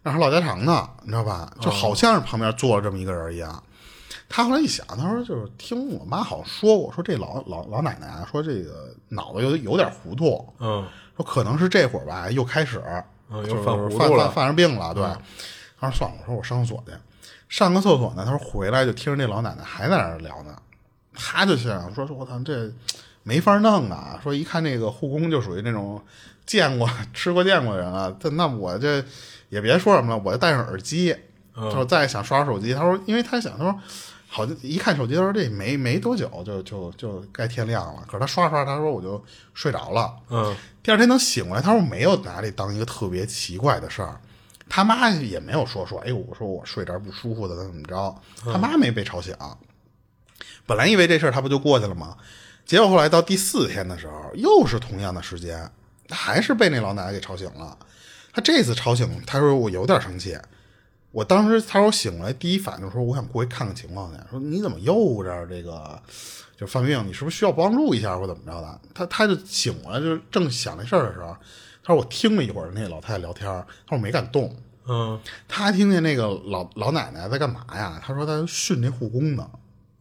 让她唠家常呢，你知道吧？就好像是旁边坐着这么一个人一样。他后来一想，他说就是听我妈好像说过，说这老老老奶奶啊，说这个脑子有有点糊涂，嗯，说可能是这会儿吧又开始，就是嗯又犯糊涂犯了。犯犯上病了，对。他说算了，我说我上厕所去，上个厕所呢，他说回来就听着那老奶奶还在那儿聊呢，他就想说说我操这没法弄啊，说一看那个护工就属于那种见过 (laughs) 吃过见过的人了，这那我这也别说什么了，我就戴上耳机，嗯就再想刷手机，他说因为他想他说。好像一看手机，他说这没没多久就就就该天亮了。可是他刷刷，他说我就睡着了。嗯，第二天能醒过来，他说没有拿这当一个特别奇怪的事儿。他妈也没有说说，哎，我说我睡这儿不舒服的怎么着？他妈没被吵醒。本来以为这事儿他不就过去了吗？结果后来到第四天的时候，又是同样的时间，他还是被那老奶奶给吵醒了。他这次吵醒，他说我有点生气。我当时他说醒来第一反应说我想过去看看情况去。说你怎么又这这个就犯病？你是不是需要帮助一下或怎么着的？他他就醒过来，就正想这事儿的时候，他说我听了一会儿那老太太聊天，他说我没敢动。嗯，他听见那个老老奶奶在干嘛呀？他说他训那护工呢。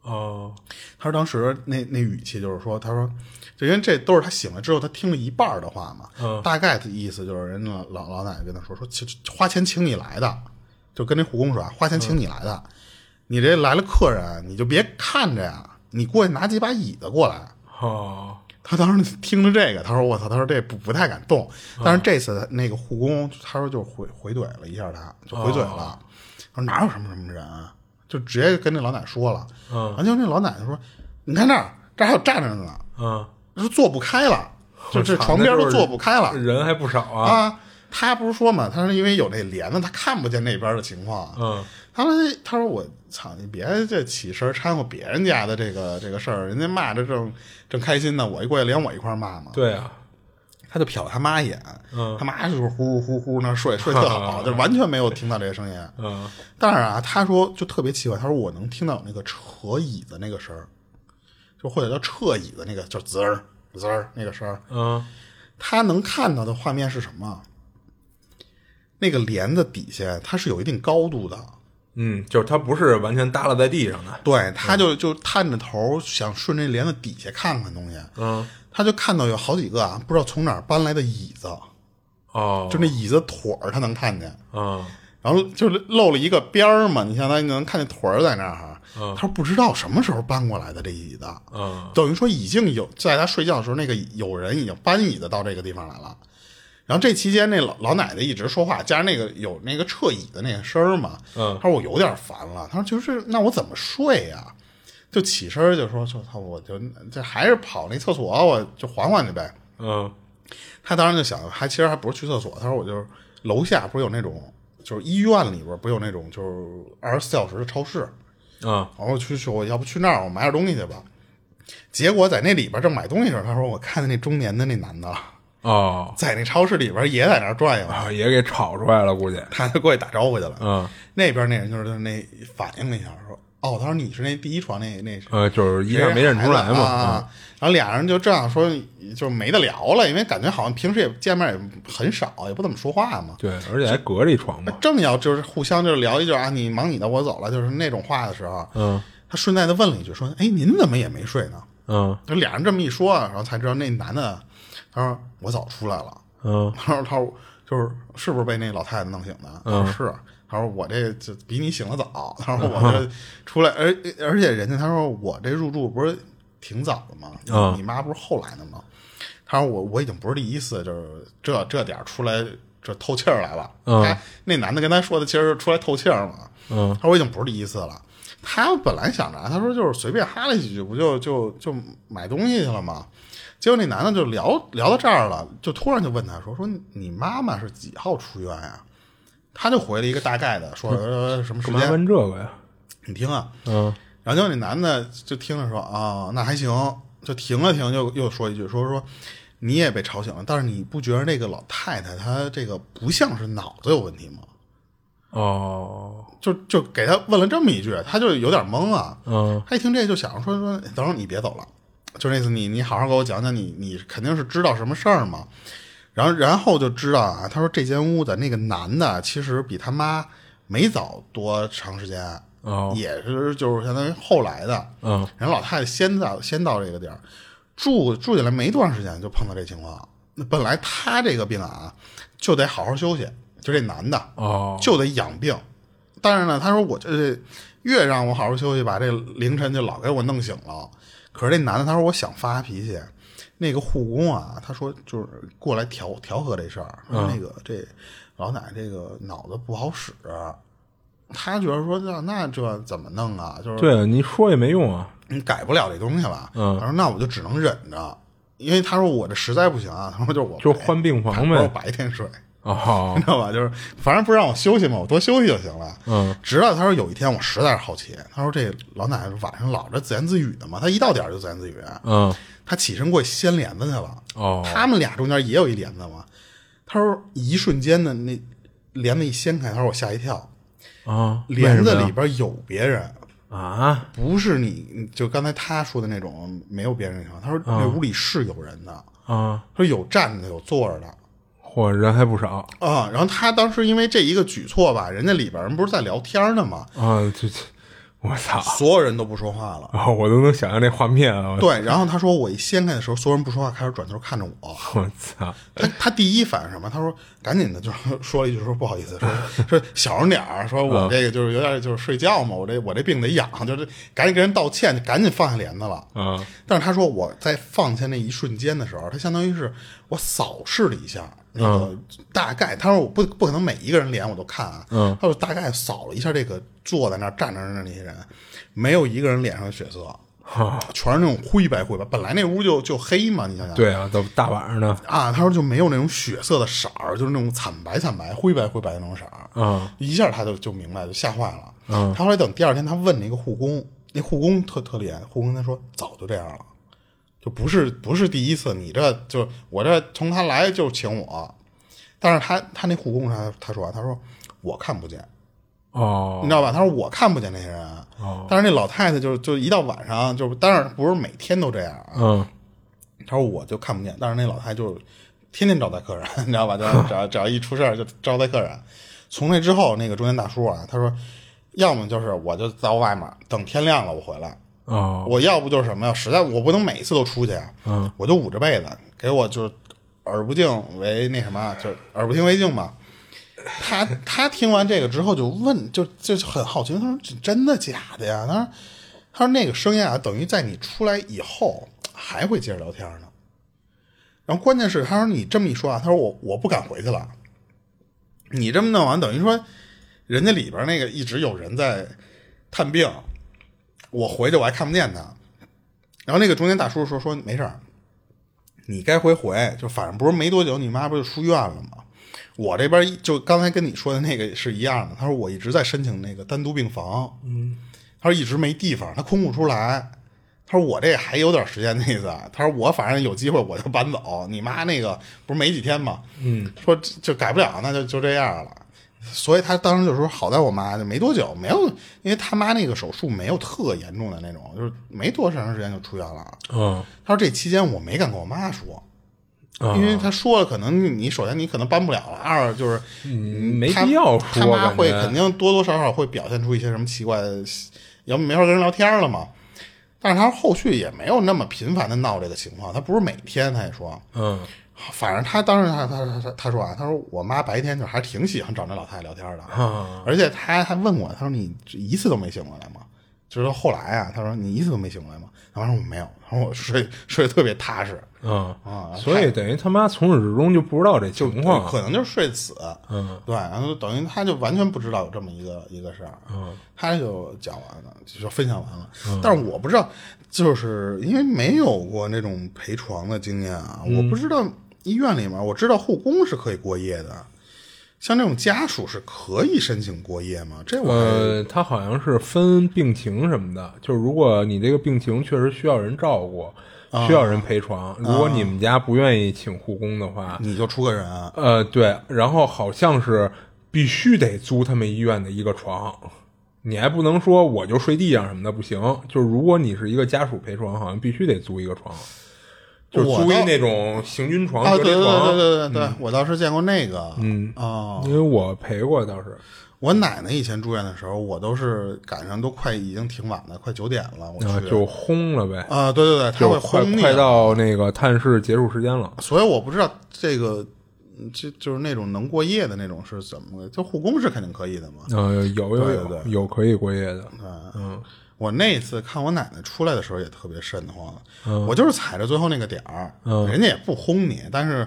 哦，他说当时那那语气就是说，他说就因为这都是他醒了之后他听了一半的话嘛，嗯大概的意思就是人家老老奶奶跟他说说，花钱请你来的，就跟那护工说啊，花钱请你来的，你这来了客人你就别看着呀，你过去拿几把椅子过来。哦，他当时听着这个，他说我操，他说这不不太敢动，但是这次那个护工他说就回回怼了一下他，就回怼了，他说哪有什么什么人啊，就直接跟那老奶奶说了。嗯完就那老奶奶说：“你看那儿，这儿还有站着的呢，嗯，说坐不开了，就这床边都坐不开了人还不少啊。啊。”他不是说嘛，他说因为有那帘子，他看不见那边的情况。嗯，他说：“他说我操，你别这起身掺和别人家的这个这个事儿，人家骂着正正开心呢，我一过去连我一块骂嘛。”对啊，他就瞟他妈一眼，嗯他妈就是呼呼呼那睡睡特好，(laughs) 就完全没有听到这个声音。(laughs) 嗯，但是啊，他说就特别奇怪，他说我能听到有那个扯椅子那个声儿，就或者叫撤椅子那个，就滋儿滋儿那个声儿。嗯，他能看到的画面是什么？那个帘子底下它是有一定高度的，嗯，就是他不是完全耷拉在地上的。对，他就就探着头想顺这帘子底下看看东西，嗯，他就看到有好几个啊，不知道从哪儿搬来的椅子，哦，就那椅子腿儿他能看见，嗯，然后就是露了一个边儿嘛，你相当于能看见腿儿在那儿嗯。他说不知道什么时候搬过来的这椅子，嗯，等于说已经有在他睡觉的时候，那个有人已经搬椅子到这个地方来了。然后这期间，那老老奶奶一直说话，加上那个有那个撤椅的那个声儿嘛，嗯他说我有点烦了。她说就是那我怎么睡呀、就起身就说说操，我就这还是跑那厕所，我就缓缓去呗。嗯，他当时就想，还其实还不是去厕所，她说我就是楼下不是有那种就是医院里边不是有那种就是二十四小时的超市，嗯，然后去说我要不去那儿我买点东西去吧。结果在那里边正买东西的时候，他说我看见那中年的那男的哦，在那超市里边也在那儿转悠，啊，也给吵出来了，估计。他就过去打招呼去了。嗯，那边那人就是那反应了一下，说：“哦，他说你是那第一床那那呃，就是一下没认出来嘛。啊。然后俩人就这样说，就没得聊了，因为感觉好像平时也见面也很少，也不怎么说话嘛。对，而且还隔着一床嘛。正要就是互相就是聊一句啊，你忙你的，我走了，就是那种话的时候，嗯他顺带的问了一句，说：“哎，您怎么也没睡呢？”嗯就俩人这么一说，然后才知道那男的，他说我早出来了。嗯 (laughs) 他说他说就是是不是被那老太太弄醒的？他说是。他说我这就比你醒的早。他说我这出来，而而且人家他说我这入住不是挺早的吗？嗯你妈不是后来的吗？他说我我已经不是第一次，就是这这点出来这透气儿来了。嗯他那男的跟他说的其实出来透气儿嘛。嗯他说我已经不是第一次了。他本来想着啊，他说就是随便哈了几句，不就就就买东西去了吗？结果那男的就聊聊到这儿了，就突然就问他说：“说你妈妈是几号出院呀？”他就回了一个大概的，说、呃、什么时间？问这个呀？你听啊。嗯然后结果那男的就听着说：“啊，那还行。”就停了停，又又说一句：“说说你也被吵醒了，但是你不觉得那个老太太她这个不像是脑子有问题吗？”哦就就给他问了这么一句，他就有点懵啊。嗯他一听这就想说说，等会儿你别走了，就那次你你好好给我讲讲你你肯定是知道什么事儿嘛。然后然后就知道啊，他说这间屋的那个男的其实比他妈没早多长时间，哦也是就是相当于后来的。嗯人老太太先到先到这个地儿，住住进来没多长时间就碰到这情况。那本来他这个病啊，就得好好休息，就这男的，哦就得养病。但是呢，他说我这越让我好好休息把，这凌晨就老给我弄醒了。可是那男的他说我想发脾气，那个护工啊，他说就是过来调调和这事儿，说那个这老奶奶这个脑子不好使，他觉得说那那这怎么弄啊？就是对，你说也没用啊。你改不了这东西了。嗯他说那我就只能忍着，因为他说我这实在不行啊。他说就是我就换病房呗我白天睡。哦 (laughs) 你，知道吧？就是反正不让我休息嘛，我多休息就行了。嗯，直到他说有一天我实在是好奇，他说这老奶奶晚上老这自言自语的嘛，她一到点儿就自言自语，嗯，她起身过去掀帘子去了。哦，他们俩中间也有一帘子嘛。他说一瞬间的那帘子一掀开，他说我吓一跳，啊，帘子里边有别人，啊，不是你就刚才他说的那种没有别人的情况。他说那屋里是有人的，啊，他说有站着的，有坐着的。嚯，人还不少啊，然后他当时因为这一个举措吧，人家里边人不是在聊天呢吗？啊！这这，我操！所有人都不说话了。啊，我都能想象那画面啊！对，然后他说我一掀开的时候，所有人不说话，开始转头看着我。我操！他他第一反应什么？他说赶紧的，就是 (laughs) 说了一句说不好意思，说 (laughs) 说小声点儿，说我这个就是有点就是睡觉嘛，我这我这病得养，就是赶紧跟人道歉，赶紧放下帘子了。啊但是他说我在放下那一瞬间的时候，他相当于是我扫视了一下那个大概，他说我不不可能每一个人脸我都看啊，嗯他说大概扫了一下这个坐在那儿站着的那些人，没有一个人脸上的血色，(laughs) 全是那种灰白灰白，本来那屋就就黑嘛，你想想，对啊，都大晚上的啊，他说就没有那种血色的色儿，就是那种惨白惨白、灰白灰白的那种色儿。啊一下他就就明白，就吓坏了。嗯他后来等第二天，他问那个护工，那护工特特厉害，护工他说早就这样了，就不是不是第一次，你这就我这从他来就请我，但是他他那护工他他说啊他说我看不见哦，你哦知道吧？他说我看不见那些人，哦但是那老太太就就一到晚上就，当然不是每天都这样啊，嗯他说我就看不见，但是那老太太就天天招待客人，(laughs) 你知道吧？就 (laughs) 只要只要一出事儿就招待客人。从那之后，那个中年大叔啊，他说，要么就是我就在外面等天亮了我回来，哦我要不就是什么呀？实在我不能每次都出去啊，嗯我就捂着被子，给我就是耳不净为那什么，就耳不听为净嘛。他他听完这个之后就问，就就很好奇，他说这真的假的呀？他说他说那个声音啊，等于在你出来以后还会接着聊天呢。然后关键是他说你这么一说啊，他说我我不敢回去了。你这么弄完，等于说人家里边那个一直有人在探病，我回去我还看不见他。然后那个中间大叔说说没事儿，你该回回，就反正不是没多久，你妈不就出院了吗？我这边就刚才跟你说的那个是一样的。他说我一直在申请那个单独病房，嗯，他说一直没地方，他空不出来。他说我这还有点时间的意思。他说我反正有机会我就搬走。你妈那个不是没几天吗？嗯，说就改不了，那就就这样了。所以他当时就说，好在我妈就没多久，没有，因为他妈那个手术没有特严重的那种，就是没多长时间就出院了。嗯他说这期间我没敢跟我妈说，啊因为他说了，可能你首先你可能搬不了了，二就是嗯没必要他说，妈会肯定多多少少会表现出一些什么奇怪的，要不没法跟人聊天了嘛。但是他后续也没有那么频繁的闹这个情况，他不是每天，他也说，嗯反正他当时他他他他他说啊，他说我妈白天就还挺喜欢找那老太太聊天的，啊而且他还问我，他说你一次都没醒过来吗？就是后来啊，他说你一次都没醒过来吗？然后我说我没有，然后我睡睡得特别踏实嗯啊，所以等于他妈从始至终就不知道这就情况，可能就是睡死，嗯对，然后等于他就完全不知道有这么一个一个事儿，嗯他就讲完了，就分享完了，但是我不知道，就是因为没有过那种陪床的经验啊，我不知道医院里面，我知道护工是可以过夜的，像这种家属是可以申请过夜吗？这我、呃，他好像是分病情什么的，就是如果你这个病情确实需要人照顾，需要人陪床，如果你们家不愿意请护工的话，你就出个人，呃，对，然后好像是必须得租他们医院的一个床，你还不能说我就睡地上什么的，不行。就是如果你是一个家属陪床，好像必须得租一个床，就是租一那种行军床、对对对。对对对，我倒是见过那个，嗯哦，因为我陪过，倒是。我奶奶以前住院的时候，我都是赶上都快已经挺晚了，快九点了，我去，啊就轰了呗，啊，对对对，他会快轰你快到那个探视结束时间了。所以我不知道这个，嗯这就是那种能过夜的那种是怎么个？就护工是肯定可以的嘛。呃，有有有有可以过夜的，嗯我那次看我奶奶出来的时候也特别瘆得慌，我就是踩着最后那个点儿，人家也不轰你，但是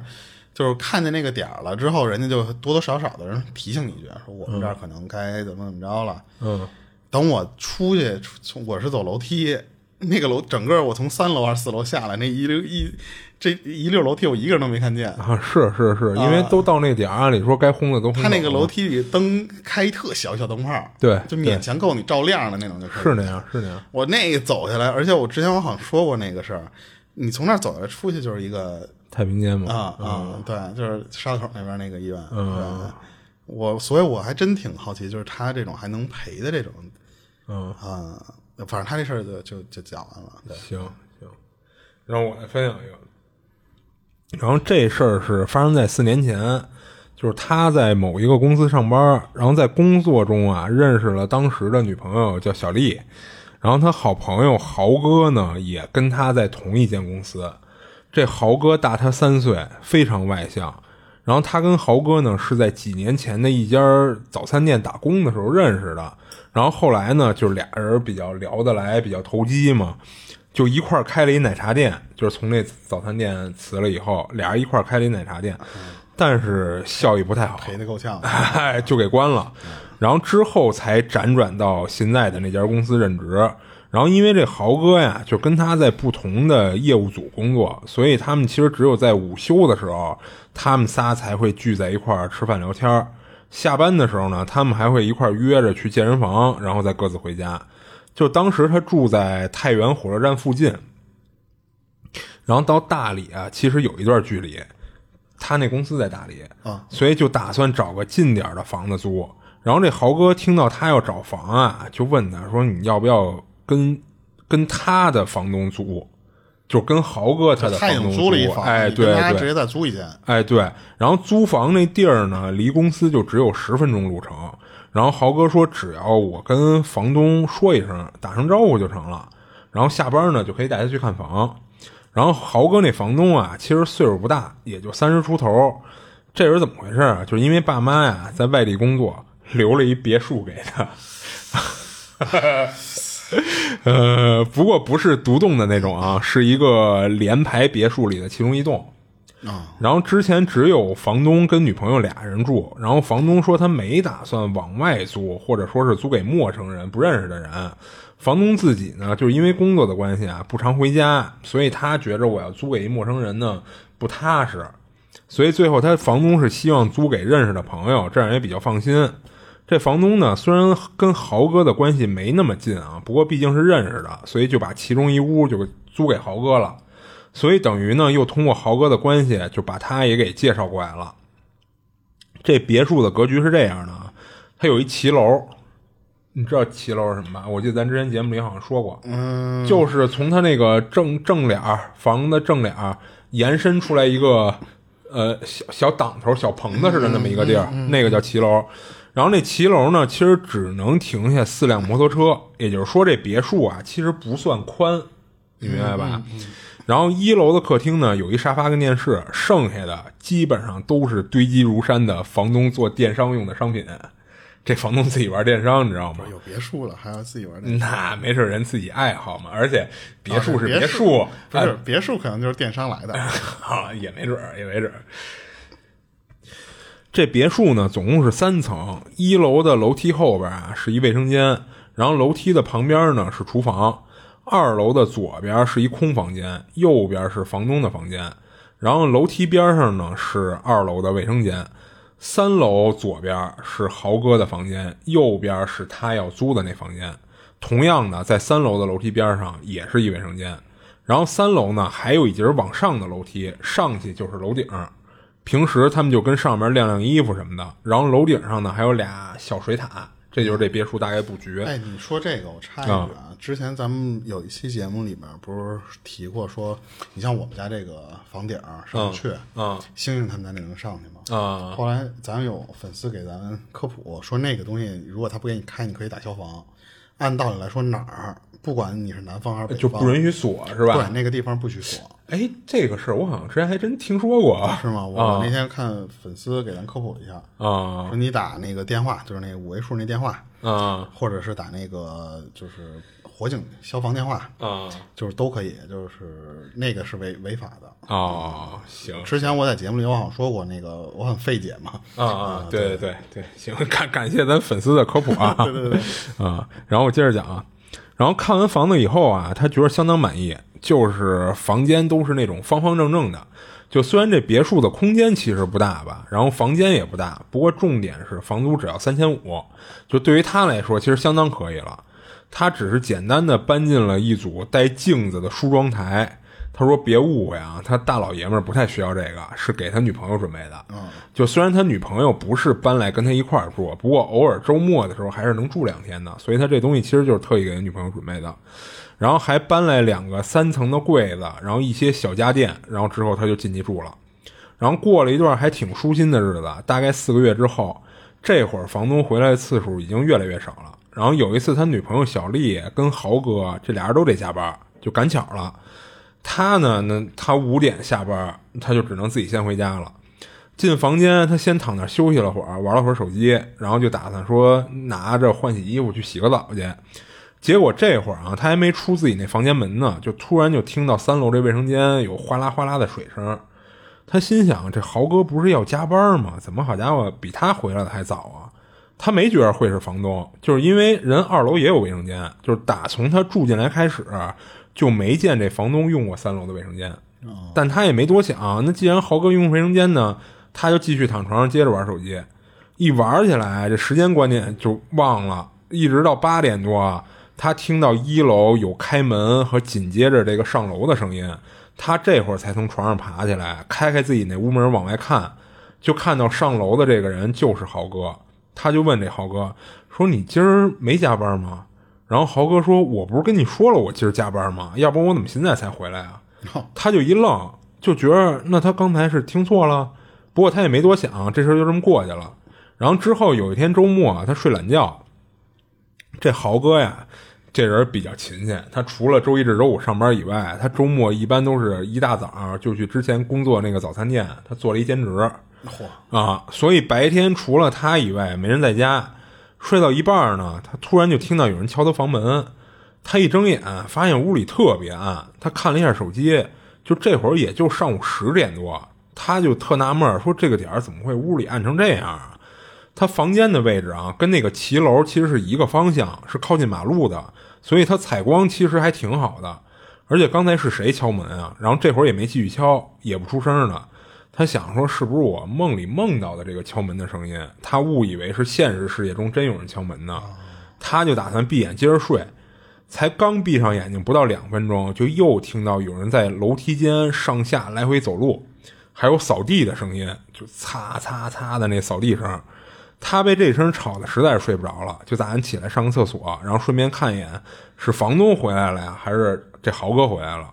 就是看见那个点儿了之后，人家就多多少少的人提醒你一句，说我们这儿可能该怎么怎么着了。嗯，等我出去，从我是走楼梯，那个楼整个我从三楼还是四楼下来，那一溜一这一溜楼梯我一个人都没看见。啊，是是是，因为都到那点儿，按理说该轰的都轰他那个楼梯里灯开一特小小灯泡，对就勉强够你照亮的那种就可以。是那样是那样，我那个走下来，而且我之前我好像说过那个事儿，你从那儿走下来出去就是一个太平间嘛，啊啊，对，就是沙口那边那个医院。嗯，我所以我还真挺好奇，就是他这种还能赔的这种嗯，啊，反正他这事儿就就就讲完了。对，行行，然后我来分享一个，然后这事儿是发生在四年前，就是他在某一个公司上班，然后在工作中啊认识了当时的女朋友叫小丽，然后他好朋友豪哥呢也跟他在同一间公司，这豪哥大他三岁，非常外向。然后他跟豪哥呢是在几年前的一家早餐店打工的时候认识的，然后后来呢就是俩人比较聊得来，比较投机嘛，就一块儿开了一奶茶店，就是从那早餐店辞了以后，俩人一块儿开了一奶茶店，但是效益不太好，赔的够呛。哎，(laughs) 就给关了。然后之后才辗转到现在的那家公司任职。然后因为这豪哥呀，就跟他在不同的业务组工作，所以他们其实只有在午休的时候，他们仨才会聚在一块儿吃饭聊天儿下班的时候呢，他们还会一块儿约着去健身房，然后再各自回家。就当时他住在太原火车站附近，然后到大理啊，其实有一段距离。他那公司在大理啊，所以就打算找个近点儿的房子租。然后这豪哥听到他要找房啊，就问他说：“你要不要跟跟他的房东租？就跟豪哥他的房东经租了一房，哎，对对，他直接再租一间。哎，对，然后租房那地儿呢，离公司就只有十分钟路程。然后豪哥说，只要我跟房东说一声，打声招呼就成了。然后下班呢，就可以带他去看房。然后豪哥那房东啊，其实岁数不大，也就三十出头。这人怎么回事啊？就是因为爸妈呀在外地工作，留了一别墅给他。(laughs) 呃，不过不是独栋的那种啊，是一个联排别墅里的其中一栋。然后之前只有房东跟女朋友俩人住，然后房东说他没打算往外租，或者说是租给陌生人、不认识的人。房东自己呢，就是因为工作的关系啊，不常回家，所以他觉着我要租给一陌生人呢不踏实，所以最后他房东是希望租给认识的朋友，这样也比较放心。这房东呢，虽然跟豪哥的关系没那么近啊，不过毕竟是认识的，所以就把其中一屋就租给豪哥了。所以等于呢，又通过豪哥的关系，就把他也给介绍过来了。这别墅的格局是这样的，它有一骑楼，你知道骑楼是什么吧？我记得咱之前节目里好像说过，嗯，就是从它那个正正脸儿房的正脸儿延伸出来一个呃小小挡头、小棚子似的那么一个地儿，那个叫骑楼。然后那骑楼呢，其实只能停下四辆摩托车，也就是说这别墅啊，其实不算宽，你明白吧？然后一楼的客厅呢，有一沙发跟电视，剩下的基本上都是堆积如山的房东做电商用的商品。(laughs) 这房东自己玩电商，你知道吗？有别墅了，还要自己玩那那没事，人自己爱好嘛。而且别墅是啊别墅，不是别墅，可能就是电商来的。(laughs) 啊，也没准儿，也没准儿。这别墅呢，总共是三层，一楼的楼梯后边啊是一卫生间，然后楼梯的旁边呢是厨房，二楼的左边是一空房间，右边是房东的房间，然后楼梯边上呢是二楼的卫生间，三楼左边是豪哥的房间，右边是他要租的那房间。同样的，在三楼的楼梯边上也是一卫生间，然后三楼呢还有一节往上的楼梯，上去就是楼顶。平时他们就跟上面晾晾衣服什么的，然后楼顶上呢还有俩小水塔，这就是这别墅大概布局。哎，你说这个，我插一句啊，之前咱们有一期节目里面不是提过说，你像我们家这个房顶儿上不去，嗯星星他们家那能上去吗？啊后来咱有粉丝给咱科普说，那个东西如果他不给你开，你可以打消防。按道理来说，哪儿不管你是南方还是北方，就不允许锁是吧？对，那个地方不许锁。哎，这个事儿我好像之前还真听说过，是吗？我那天看粉丝给咱科普了一下啊，说你打那个电话，就是那个五位数那电话啊，或者是打那个就是火警消防电话啊，就是都可以，就是那个是违违法的哦。行，之前我在节目里我好像说过，那个我很费解嘛。啊啊，对对对对，行，感感谢咱粉丝的科普啊。(laughs) 对对对，(laughs) 啊，然后我接着讲啊。然后看完房子以后啊，他觉得相当满意，就是房间都是那种方方正正的。就虽然这别墅的空间其实不大吧，然后房间也不大，不过重点是房租只要三千五，就对于他来说其实相当可以了。他只是简单的搬进了一组带镜子的梳妆台。他说：“别误会啊，他大老爷们儿不太需要这个，是给他女朋友准备的。就虽然他女朋友不是搬来跟他一块儿住，不过偶尔周末的时候还是能住两天的。所以他这东西其实就是特意给他女朋友准备的。然后还搬来两个三层的柜子，然后一些小家电。然后之后他就进去住了。然后过了一段还挺舒心的日子，大概四个月之后，这会儿房东回来的次数已经越来越少了。然后有一次，他女朋友小丽跟豪哥这俩人都得加班，就赶巧了。”他呢？那他五点下班，他就只能自己先回家了。进房间，他先躺那休息了会儿，玩了会儿手机，然后就打算说拿着换洗衣服去洗个澡去。结果这会儿啊，他还没出自己那房间门呢，就突然就听到三楼这卫生间有哗啦哗啦的水声。他心想：这豪哥不是要加班吗？怎么好家伙比他回来的还早啊？他没觉得会是房东，就是因为人二楼也有卫生间，就是打从他住进来开始。就没见这房东用过三楼的卫生间，但他也没多想。那既然豪哥用卫生间呢，他就继续躺床上接着玩手机。一玩起来，这时间观念就忘了，一直到八点多，他听到一楼有开门和紧接着这个上楼的声音，他这会儿才从床上爬起来，开开自己那屋门往外看，就看到上楼的这个人就是豪哥。他就问这豪哥说：“你今儿没加班吗？”然后豪哥说：“我不是跟你说了，我今儿加班吗？要不然我怎么现在才回来啊？(laughs) ”他就一愣，就觉得那他刚才是听错了。不过他也没多想，这事就这么过去了。然后之后有一天周末，他睡懒觉。这豪哥呀，这人比较勤勤。他除了周一至周五上班以外，他周末一般都是一大早就去之前工作那个早餐店，他做了一兼职。嚯啊！所以白天除了他以外，没人在家。睡到一半呢，他突然就听到有人敲他房门。他一睁眼，发现屋里特别暗。他看了一下手机，就这会儿也就上午十点多。他就特纳闷儿，说这个点儿怎么会屋里暗成这样啊？他房间的位置啊，跟那个骑楼其实是一个方向，是靠近马路的，所以他采光其实还挺好的。而且刚才是谁敲门啊？然后这会儿也没继续敲，也不出声了。他想说，是不是我梦里梦到的这个敲门的声音？他误以为是现实世界中真有人敲门呢，他就打算闭眼接着睡。才刚闭上眼睛不到两分钟，就又听到有人在楼梯间上下来回走路，还有扫地的声音，就擦擦擦的那扫地声。他被这声吵得实在是睡不着了，就打算起来上个厕所，然后顺便看一眼是房东回来了呀，还是这豪哥回来了。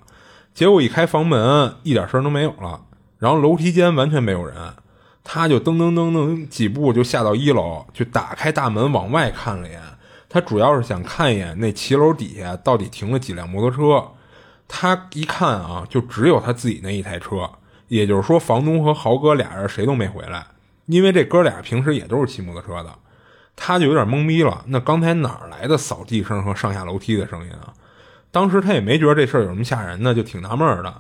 结果一开房门，一点声都没有了。然后楼梯间完全没有人，他就噔噔噔噔几步就下到一楼，就打开大门往外看了一眼。他主要是想看一眼那骑楼底下到底停了几辆摩托车。他一看啊，就只有他自己那一台车，也就是说房东和豪哥俩人谁都没回来，因为这哥俩平时也都是骑摩托车的。他就有点懵逼了，那刚才哪来的扫地声和上下楼梯的声音啊？当时他也没觉得这事儿有什么吓人的，就挺纳闷的。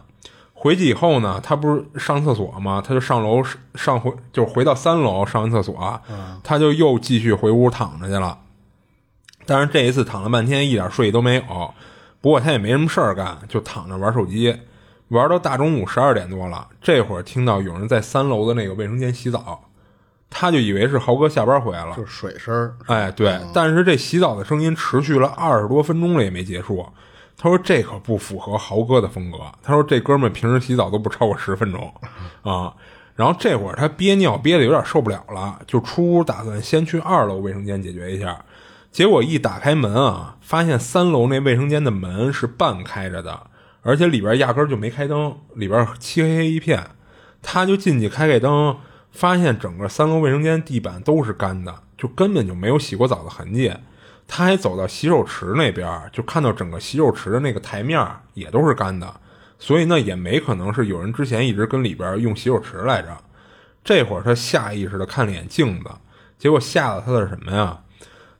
回去以后呢，他不是上厕所吗？他就上楼上回，就是回到三楼上完厕所，他就又继续回屋躺着去了。但是这一次躺了半天，一点睡意都没有。不过他也没什么事儿干，就躺着玩手机，玩到大中午十二点多了。这会儿听到有人在三楼的那个卫生间洗澡，他就以为是豪哥下班回来了，就是水声。哎，对，但是这洗澡的声音持续了二十多分钟了，也没结束。他说：“这可不符合豪哥的风格。”他说：“这哥们平时洗澡都不超过十分钟，啊。”然后这会儿他憋尿憋的有点受不了了，就出屋打算先去二楼卫生间解决一下。结果一打开门啊，发现三楼那卫生间的门是半开着的，而且里边压根就没开灯，里边漆黑黑一片。他就进去开开灯，发现整个三楼卫生间地板都是干的，就根本就没有洗过澡的痕迹。他还走到洗手池那边，就看到整个洗手池的那个台面也都是干的，所以呢也没可能是有人之前一直跟里边用洗手池来着。这会儿他下意识的看了眼镜子，结果吓到他的是什么呀？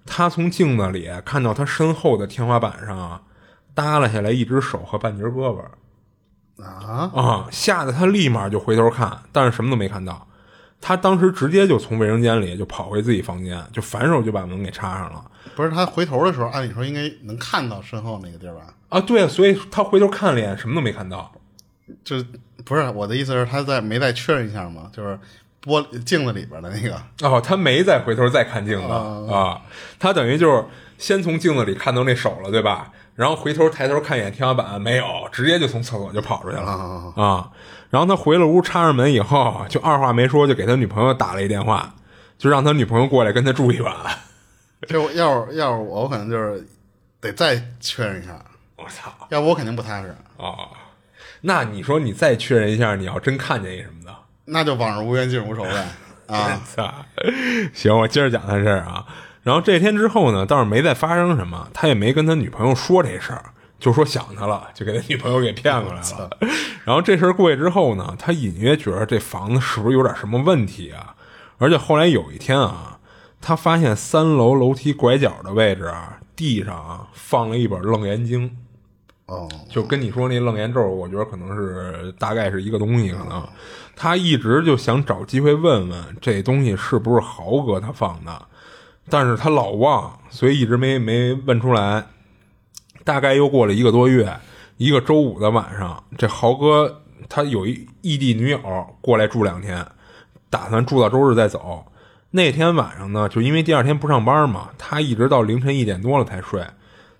他从镜子里看到他身后的天花板上耷拉下来一只手和半截胳膊。啊啊！吓得他立马就回头看，但是什么都没看到。他当时直接就从卫生间里就跑回自己房间，就反手就把门给插上了。不是他回头的时候，按理说应该能看到身后那个地儿吧？啊，对，所以他回头看了眼，什么都没看到。就不是我的意思是，他在没再确认一下吗？就是玻璃镜子里边的那个。哦，他没再回头再看镜子啊，他等于就是先从镜子里看到那手了，对吧？然后回头抬头看一眼天花板，没有，直接就从厕所就跑出去了啊！然后他回了屋，插上门以后，就二话没说，就给他女朋友打了一电话，就让他女朋友过来跟他住一晚。(laughs) 就要是要是我，我可能就是得再确认一下。我操！要不我肯定不踏实啊。那你说你再确认一下，你要真看见一什么的，那就往日无冤，近日无仇呗。(laughs) 啊，操！行，我接着讲他事儿啊。然后这天之后呢，倒是没再发生什么，他也没跟他女朋友说这事儿，就说想他了，就给他女朋友给骗过来了。然后这事儿过去之后呢，他隐约觉得这房子是不是有点什么问题啊？而且后来有一天啊，他发现三楼楼梯拐角的位置啊，地上啊放了一本《楞严经》。哦，就跟你说那楞严咒，我觉得可能是大概是一个东西，可能他一直就想找机会问问这东西是不是豪哥他放的。但是他老忘，所以一直没没问出来。大概又过了一个多月，一个周五的晚上，这豪哥他有一异地女友过来住两天，打算住到周日再走。那天晚上呢，就因为第二天不上班嘛，他一直到凌晨一点多了才睡，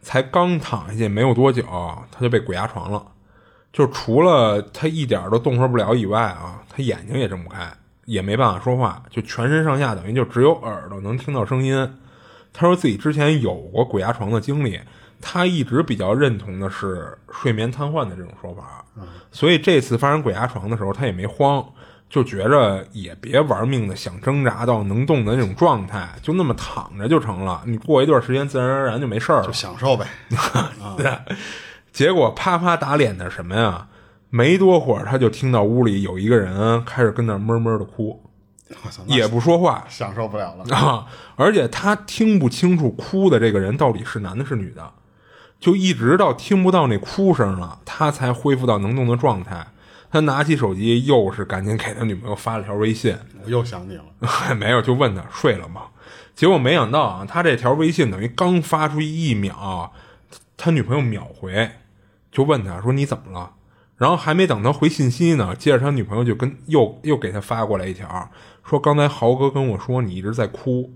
才刚躺下去没有多久，他就被鬼压床了。就除了他一点都动弹不了以外啊，他眼睛也睁不开。也没办法说话，就全身上下等于就只有耳朵能听到声音。他说自己之前有过鬼压床的经历，他一直比较认同的是睡眠瘫痪的这种说法。所以这次发生鬼压床的时候，他也没慌，就觉着也别玩命的想挣扎到能动的那种状态，就那么躺着就成了。你过一段时间自然而然就没事儿了，就享受呗。(laughs) 对，结果啪啪打脸的什么呀？没多会儿，他就听到屋里有一个人开始跟那闷闷的哭，也不说话，享受不了了啊！而且他听不清楚哭的这个人到底是男的是女的，就一直到听不到那哭声了，他才恢复到能动的状态。他拿起手机，又是赶紧给他女朋友发了条微信：“我又想你了。(laughs) ”没有，就问他睡了吗？结果没想到啊，他这条微信等于刚发出一秒，他女朋友秒回，就问他说：“你怎么了？”然后还没等他回信息呢，接着他女朋友就跟又又给他发过来一条，说刚才豪哥跟我说你一直在哭，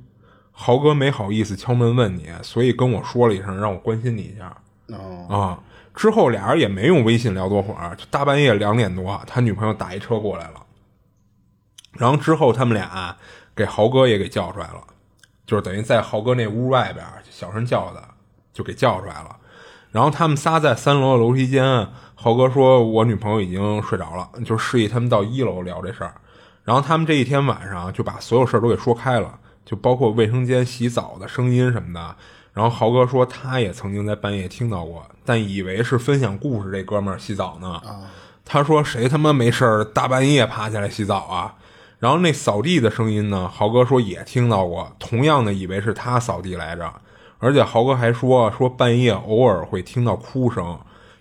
豪哥没好意思敲门问你，所以跟我说了一声让我关心你一下。啊，之后俩人也没用微信聊多会儿，就大半夜两点多，他女朋友打一车过来了。然后之后他们俩给豪哥也给叫出来了，就是等于在豪哥那屋外边小声叫的，就给叫出来了。然后他们仨在三楼的楼梯间。豪哥说：“我女朋友已经睡着了，就示意他们到一楼聊这事儿。然后他们这一天晚上就把所有事儿都给说开了，就包括卫生间洗澡的声音什么的。然后豪哥说他也曾经在半夜听到过，但以为是分享故事这哥们儿洗澡呢。他说谁他妈没事儿大半夜爬起来洗澡啊？然后那扫地的声音呢？豪哥说也听到过，同样的以为是他扫地来着。而且豪哥还说说半夜偶尔会听到哭声。”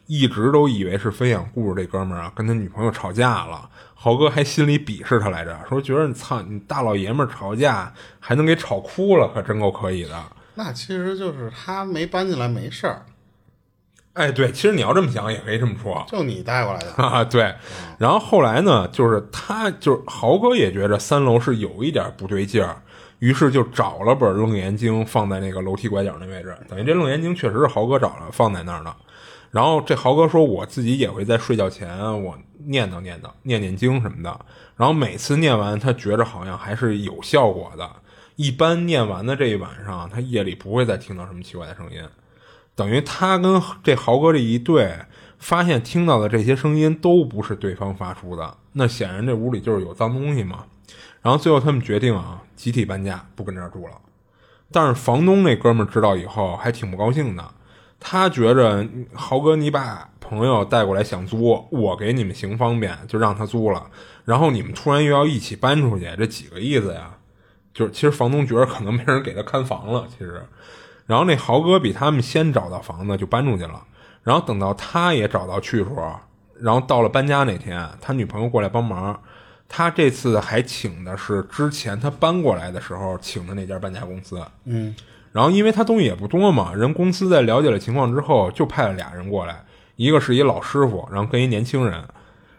一直都以为是分享故事这哥们儿啊，跟他女朋友吵架了。豪哥还心里鄙视他来着，说觉得你操你大老爷们儿吵架还能给吵哭了，可真够可以的。那其实就是他没搬进来没事儿。哎，对，其实你要这么想也可以这么说，就你带过来的 (laughs) 啊。对，然后后来呢，就是他就是豪哥也觉着三楼是有一点不对劲儿，于是就找了本《楞严经》放在那个楼梯拐角那位置，等于这《楞严经》确实是豪哥找了放在那儿的。然后这豪哥说，我自己也会在睡觉前我念叨念叨，念念经什么的。然后每次念完，他觉着好像还是有效果的。一般念完的这一晚上，他夜里不会再听到什么奇怪的声音。等于他跟这豪哥这一对，发现听到的这些声音都不是对方发出的。那显然这屋里就是有脏东西嘛。然后最后他们决定啊，集体搬家，不跟这儿住了。但是房东那哥们儿知道以后还挺不高兴的，他觉着豪哥你把朋友带过来想租，我给你们行方便，就让他租了。然后你们突然又要一起搬出去，这几个意思呀？就是其实房东觉得可能没人给他看房了，其实。然后那豪哥比他们先找到房子就搬出去了，然后等到他也找到去处，然后到了搬家那天，他女朋友过来帮忙。他这次还请的是之前他搬过来的时候请的那家搬家公司，嗯，然后因为他东西也不多嘛，人公司在了解了情况之后，就派了俩人过来，一个是一老师傅，然后跟一年轻人，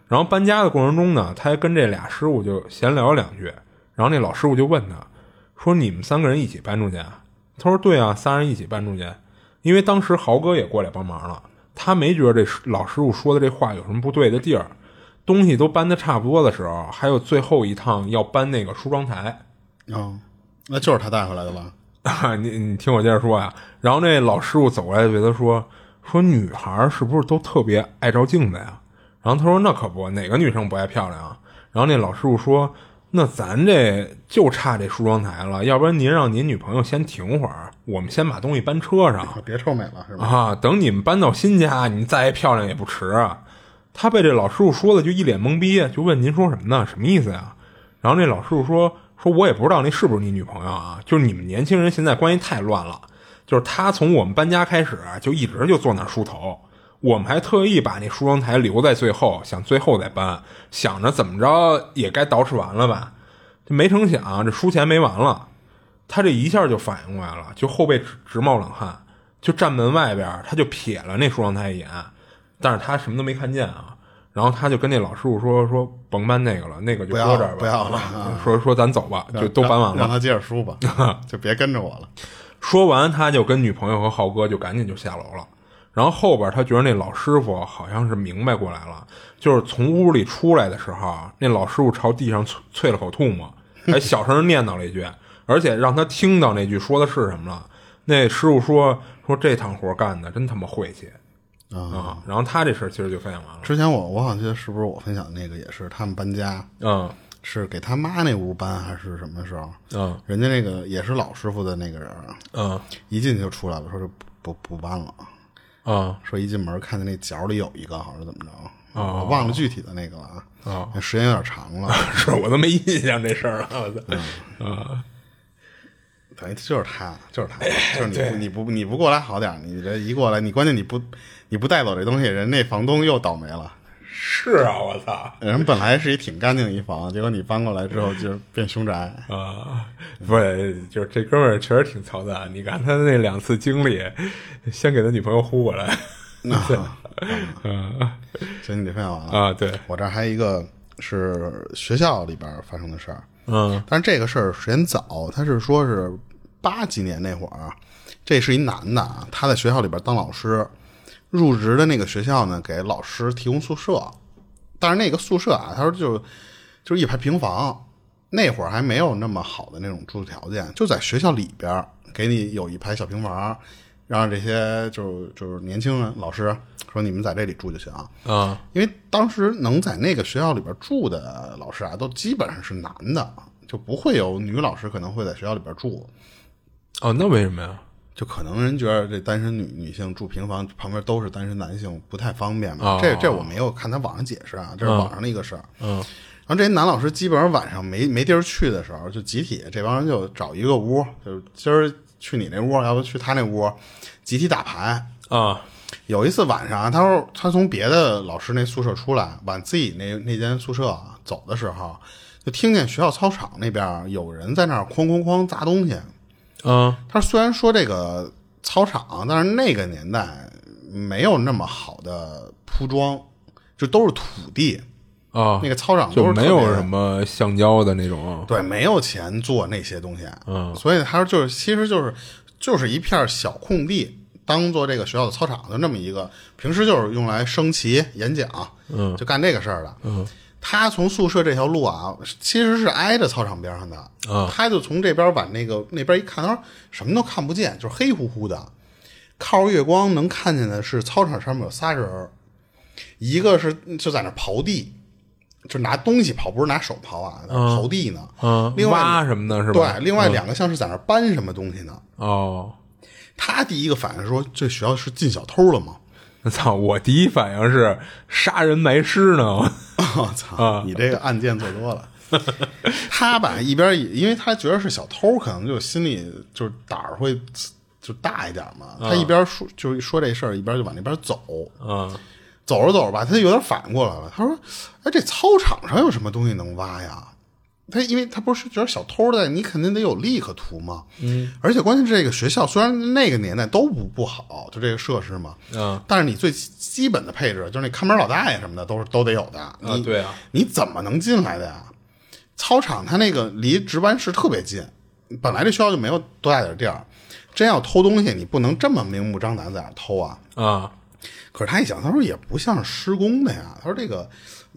然后搬家的过程中呢，他还跟这俩师傅就闲聊两句，然后那老师傅就问他，说你们三个人一起搬出去？他说对啊，三人一起搬出去，因为当时豪哥也过来帮忙了，他没觉得这老师傅说的这话有什么不对的地儿。东西都搬的差不多的时候，还有最后一趟要搬那个梳妆台，哦，那就是他带回来的吧？(laughs) 你你听我接着说呀。然后那老师傅走过来对他说：“说女孩是不是都特别爱照镜子呀？”然后他说：“那可不，哪个女生不爱漂亮啊？”然后那老师傅说：“那咱这就差这梳妆台了，要不然您让您女朋友先停会儿，我们先把东西搬车上，别臭美了是吧？啊，等你们搬到新家，你再漂亮也不迟啊。”他被这老师傅说的就一脸懵逼，就问您说什么呢？什么意思呀？然后那老师傅说：“说我也不知道那是不是你女朋友啊？就是你们年轻人现在关系太乱了。就是他从我们搬家开始就一直就坐那梳头，我们还特意把那梳妆台留在最后，想最后再搬，想着怎么着也该捯饬完了吧？就没成想这输钱没完了，他这一下就反应过来了，就后背直直冒冷汗，就站门外边，他就瞥了那梳妆台一眼。”但是他什么都没看见啊，然后他就跟那老师傅说说甭搬那个了，那个就搁这儿吧，不要了。说说咱走吧，就都搬完了，让他接着梳吧，(laughs) 就别跟着我了。说完，他就跟女朋友和浩哥就赶紧就下楼了。然后后边他觉得那老师傅好像是明白过来了，就是从屋里出来的时候，那老师傅朝地上啐啐了口唾沫，还小声念叨了一句，而且让他听到那句说的是什么了。那师傅说说这趟活干的真他妈晦气。啊，然后他这事儿其实就分享完了。之前我我好像记得是不是我分享那个也是他们搬家，嗯，是给他妈那屋搬还是什么时候？嗯，人家那个也是老师傅的那个人，嗯，一进去就出来了，说是不不搬了，啊，说一进门看见那角里有一个，好像是怎么着，我忘了具体的那个了啊，那时间有点长了，(laughs) 是我都没印象这事儿了，我操，啊。等于就是他，就是他，就是你，你不你不过来好点你这一过来，你关键你不你不带走这东西，人那房东又倒霉了。是啊，我操！人本来是一挺干净一房，结果你搬过来之后就变凶宅啊！不是，就是这哥们儿确实挺操蛋。你看他那两次经历，先给他女朋友呼过来。(laughs) 嗯，(laughs) 行，你得分享完了啊。对我这儿还有一个是学校里边发生的事儿。嗯，但是这个事儿时间早，他是说是。八几年那会儿，这是一男的啊，他在学校里边当老师，入职的那个学校呢，给老师提供宿舍，但是那个宿舍啊，他说就就是一排平房，那会儿还没有那么好的那种住条件，就在学校里边给你有一排小平房，让这些就是就是年轻人老师说你们在这里住就行啊，因为当时能在那个学校里边住的老师啊，都基本上是男的，就不会有女老师可能会在学校里边住。哦，那为什么呀？就可能人觉得这单身女女性住平房旁边都是单身男性，不太方便嘛。这这我没有看他网上解释啊，这是网上的一个事儿。嗯，然后这些男老师基本上晚上没没地儿去的时候，就集体这帮人就找一个屋，就今儿去你那屋，要不去他那屋，集体打牌啊。有一次晚上，他说他从别的老师那宿舍出来，往自己那那间宿舍走的时候，就听见学校操场那边有人在那儿哐哐哐砸东西。嗯，他虽然说这个操场，但是那个年代没有那么好的铺装，就都是土地啊。那个操场就没有什么橡胶的那种，对，没有钱做那些东西。嗯，所以他说就是，其实就是就是一片小空地，当做这个学校的操场的那么一个，平时就是用来升旗、演讲，嗯，就干这个事儿的。嗯。他从宿舍这条路啊，其实是挨着操场边上的。他就从这边往那个那边一看，他说什么都看不见，就是黑乎乎的。靠着月光能看见的是操场上面有仨人，一个是就在那刨地，就拿东西刨，不是拿手刨啊，刨地呢。嗯，另外挖什么的是吧？对，另外两个像是在那搬什么东西呢。哦，他第一个反应说：“这学校是进小偷了吗？”我 (laughs) 操！我第一反应是杀人埋尸呢。我 (laughs) 操！你这个案件做多了。(laughs) 他吧一边，因为他觉得是小偷，可能就心里就是胆儿会就大一点嘛。他一边说就是说这事儿，一边就往那边走。嗯，走着走着吧，他就有点反应过来了。他说：“哎，这操场上有什么东西能挖呀？”他因为他不是觉得小偷的，你肯定得有利可图嘛。嗯，而且关键是这个学校虽然那个年代都不不好，就这个设施嘛。嗯，但是你最基本的配置，就是那看门老大爷什么的，都是都得有的。啊，对啊，你怎么能进来的呀？操场它那个离值班室特别近，本来这学校就没有多大点地儿，真要偷东西，你不能这么明目张胆在那偷啊。啊，可是他一想，他说也不像是施工的呀。他说这个。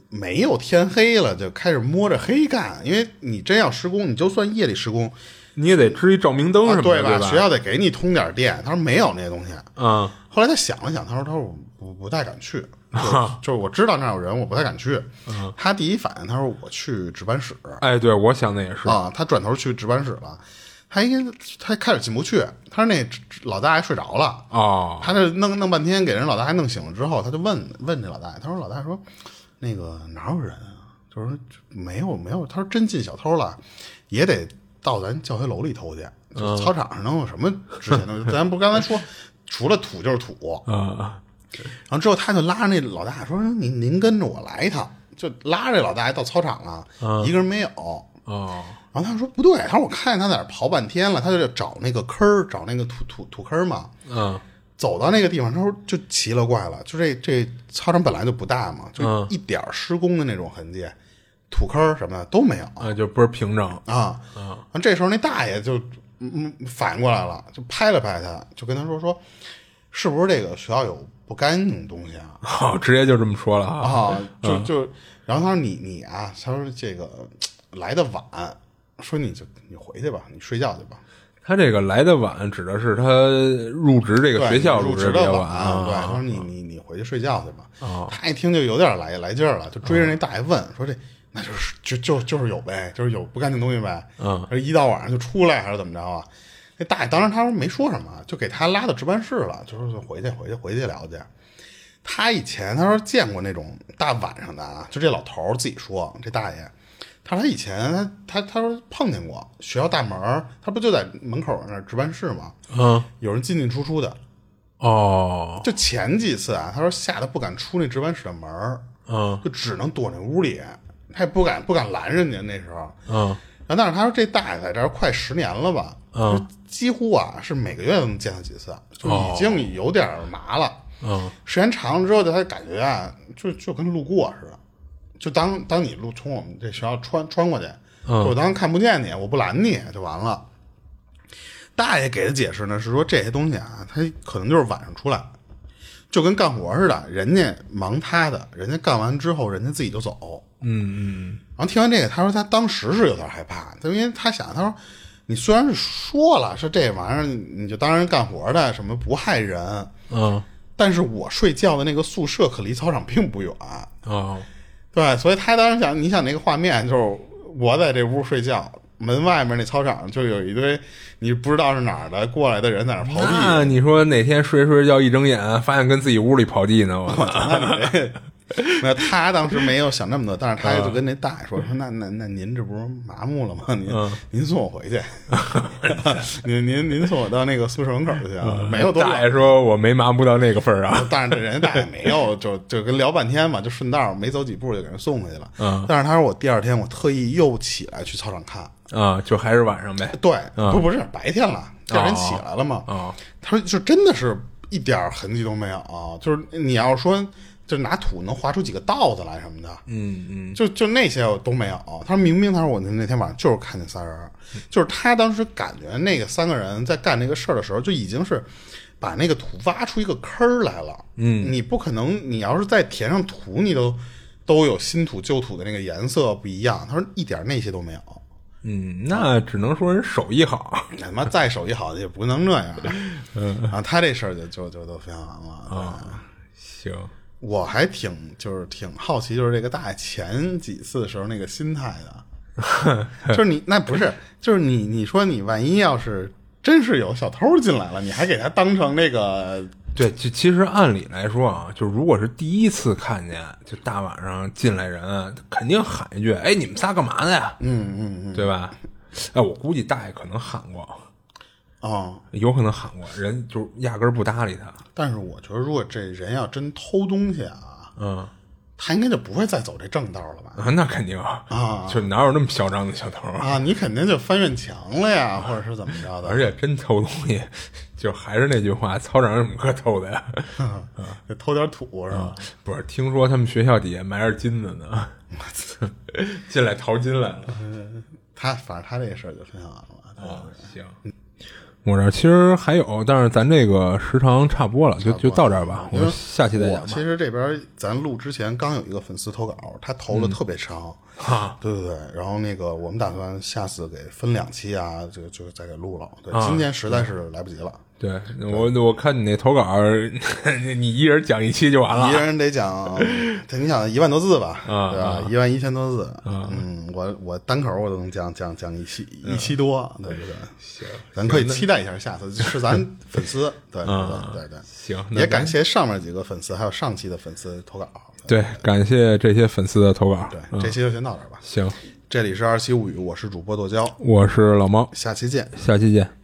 没有天黑了就开始摸着黑干，因为你真要施工，你就算夜里施工，你也得支一照明灯什么的，对吧？学校得给你通点电。他说没有那些东西。嗯。后来他想了想，他说：“他说我不不太敢去，(laughs) 就是我知道那有人，我不太敢去。”他第一反应，他说：“我去值班室。”哎，对，我想的也是啊。他转头去值班室了，他应该他开始进不去。他说：“那老大爷睡着了。”哦。他这弄弄半天，给人老大爷弄醒了之后，他就问问这老大爷，他说：“老大爷说。”那个哪有人啊？就是说没有没有。他说真进小偷了，也得到咱教学楼里偷去。操场上能有什么值钱的？咱不刚才说，除了土就是土。啊。然后之后他就拉着那老大说：“您您跟着我来一趟。”就拉着老大爷到操场了，一个人没有。哦。然后他说不对，他说我看见他在那刨半天了，他就找那个坑儿，找那个土土土坑嘛。嗯。走到那个地方，他说就奇了怪了，就这这操场本来就不大嘛，就一点施工的那种痕迹，土坑什么的都没有啊，就不是平整啊啊。这时候那大爷就嗯反应过来了，就拍了拍他，就跟他说说，是不是这个学校有不干净的东西啊？好，(laughs) 直接就这么说了啊，就就然后他说你你啊，他说这个来的晚，说你就你回去吧，你睡觉去吧。他这个来的晚，指的是他入职这个学校入职的晚。对，他说你你你回去睡觉去吧。他一听就有点来来劲儿了，就追着那大爷问说这那就是就就就是有呗，就是有不干净东西呗。嗯，一到晚上就出来还是怎么着啊？那大爷当时他说没说什么，就给他拉到值班室了，就说回去回去回去聊去。他以前他说见过那种大晚上的啊，就这老头自己说这大爷。他说他以前他他他说碰见过学校大门他不就在门口那值班室吗？嗯，有人进进出出的。哦，就前几次啊，他说吓得不敢出那值班室的门嗯，就只能躲那屋里，他也不敢不敢拦人家那时候。嗯，然后但是他说这大爷在这儿快十年了吧？嗯，几乎啊是每个月都能见他几次，就已经有点麻了。嗯，时间长了之后，他感觉啊，就就跟路过似的。就当当你路从我们这学校穿穿过去，我当看不见你，我不拦你就完了。大爷给的解释呢是说这些东西啊，他可能就是晚上出来，就跟干活似的，人家忙他的，人家干完之后人家自己就走。嗯嗯。然后听完这个，他说他当时是有点害怕，因为他想，他说你虽然是说了是这玩意儿，你就当人干活的，什么不害人，嗯，但是我睡觉的那个宿舍可离操场并不远。哦。对，所以他当时想，你想那个画面，就是我在这屋睡觉，门外面那操场就有一堆你不知道是哪儿的过来的人在那刨地。那你说哪天睡着睡觉一睁眼，发现跟自己屋里刨地呢？我 (laughs) 操！那你 (laughs) 那他当时没有想那么多，但是他就跟那大爷说：“说那那那您这不是麻木了吗？您您送我回去，(laughs) 您您您送我到那个宿舍门口去啊？没有多大爷说我没麻木到那个份儿啊，(laughs) 但是这人大爷没有，就就跟聊半天嘛，就顺道没走几步就给人送回去了。嗯，但是他说我第二天我特意又起来去操场看啊，就还是晚上呗。对，不不是白天了，第二天起来了嘛。啊，他说就真的是一点痕迹都没有，就是你要说。就拿土能划出几个道子来什么的，嗯嗯，就就那些都没有。他说明明他说我那天晚上就是看见仨人，就是他当时感觉那个三个人在干那个事儿的时候，就已经是把那个土挖出一个坑来了。嗯，你不可能，你要是再填上土，你都都有新土旧土的那个颜色不一样。他说一点那些都没有。嗯，那只能说人手艺好。他妈再手艺好也不能这样。嗯啊，他这事儿就就就都分享完了啊。行。我还挺就是挺好奇，就是这个大爷前几次的时候那个心态的，(laughs) 就是你那不是，就是你你说你万一要是真是有小偷进来了，你还给他当成那个对，就其实按理来说啊，就如果是第一次看见，就大晚上进来人，肯定喊一句：“哎，你们仨干嘛的呀？”嗯嗯嗯，对吧？哎，我估计大爷可能喊过，哦，有可能喊过，人就压根儿不搭理他。但是我觉得如果这人要真偷东西啊，嗯，他应该就不会再走这正道了吧？啊，那肯定啊，就哪有那么嚣张的小偷啊？啊，你肯定就翻院墙了呀，或者是怎么着的？(laughs) 而且真偷东西，就还是那句话，操场有什么可偷的呀？就 (laughs) 偷点土是吧？不是，听说他们学校底下埋着金子呢，(laughs) 进来淘金来了。他反正他这事儿就分享完了。啊，行。我这儿其实还有，但是咱这个时长差不多了，就就到这儿吧。我们下期再讲吧。其实这边咱录之前刚有一个粉丝投稿，他投的特别长，(laughs) 啊，对对对。然后那个我们打算下次给分两期啊，就就再给录了。对，啊今天实在是来不及了，对我我看你那投稿，(laughs) 你一人讲一期就完了。一人得讲，(laughs) 对你想一万多字吧，啊对吧？一万一千多字，嗯，我我单口我都能讲讲讲一期一期多，对不对。行，咱可以期待一下下次是咱粉丝，(laughs) 对对对对。行，也感谢上面几个粉丝，还有上期的粉丝投稿。对，感谢这些粉丝的投稿。对，这期就先到这儿吧。行，这里是二七物语，我是主播剁椒，我是老猫，下期见。下期见。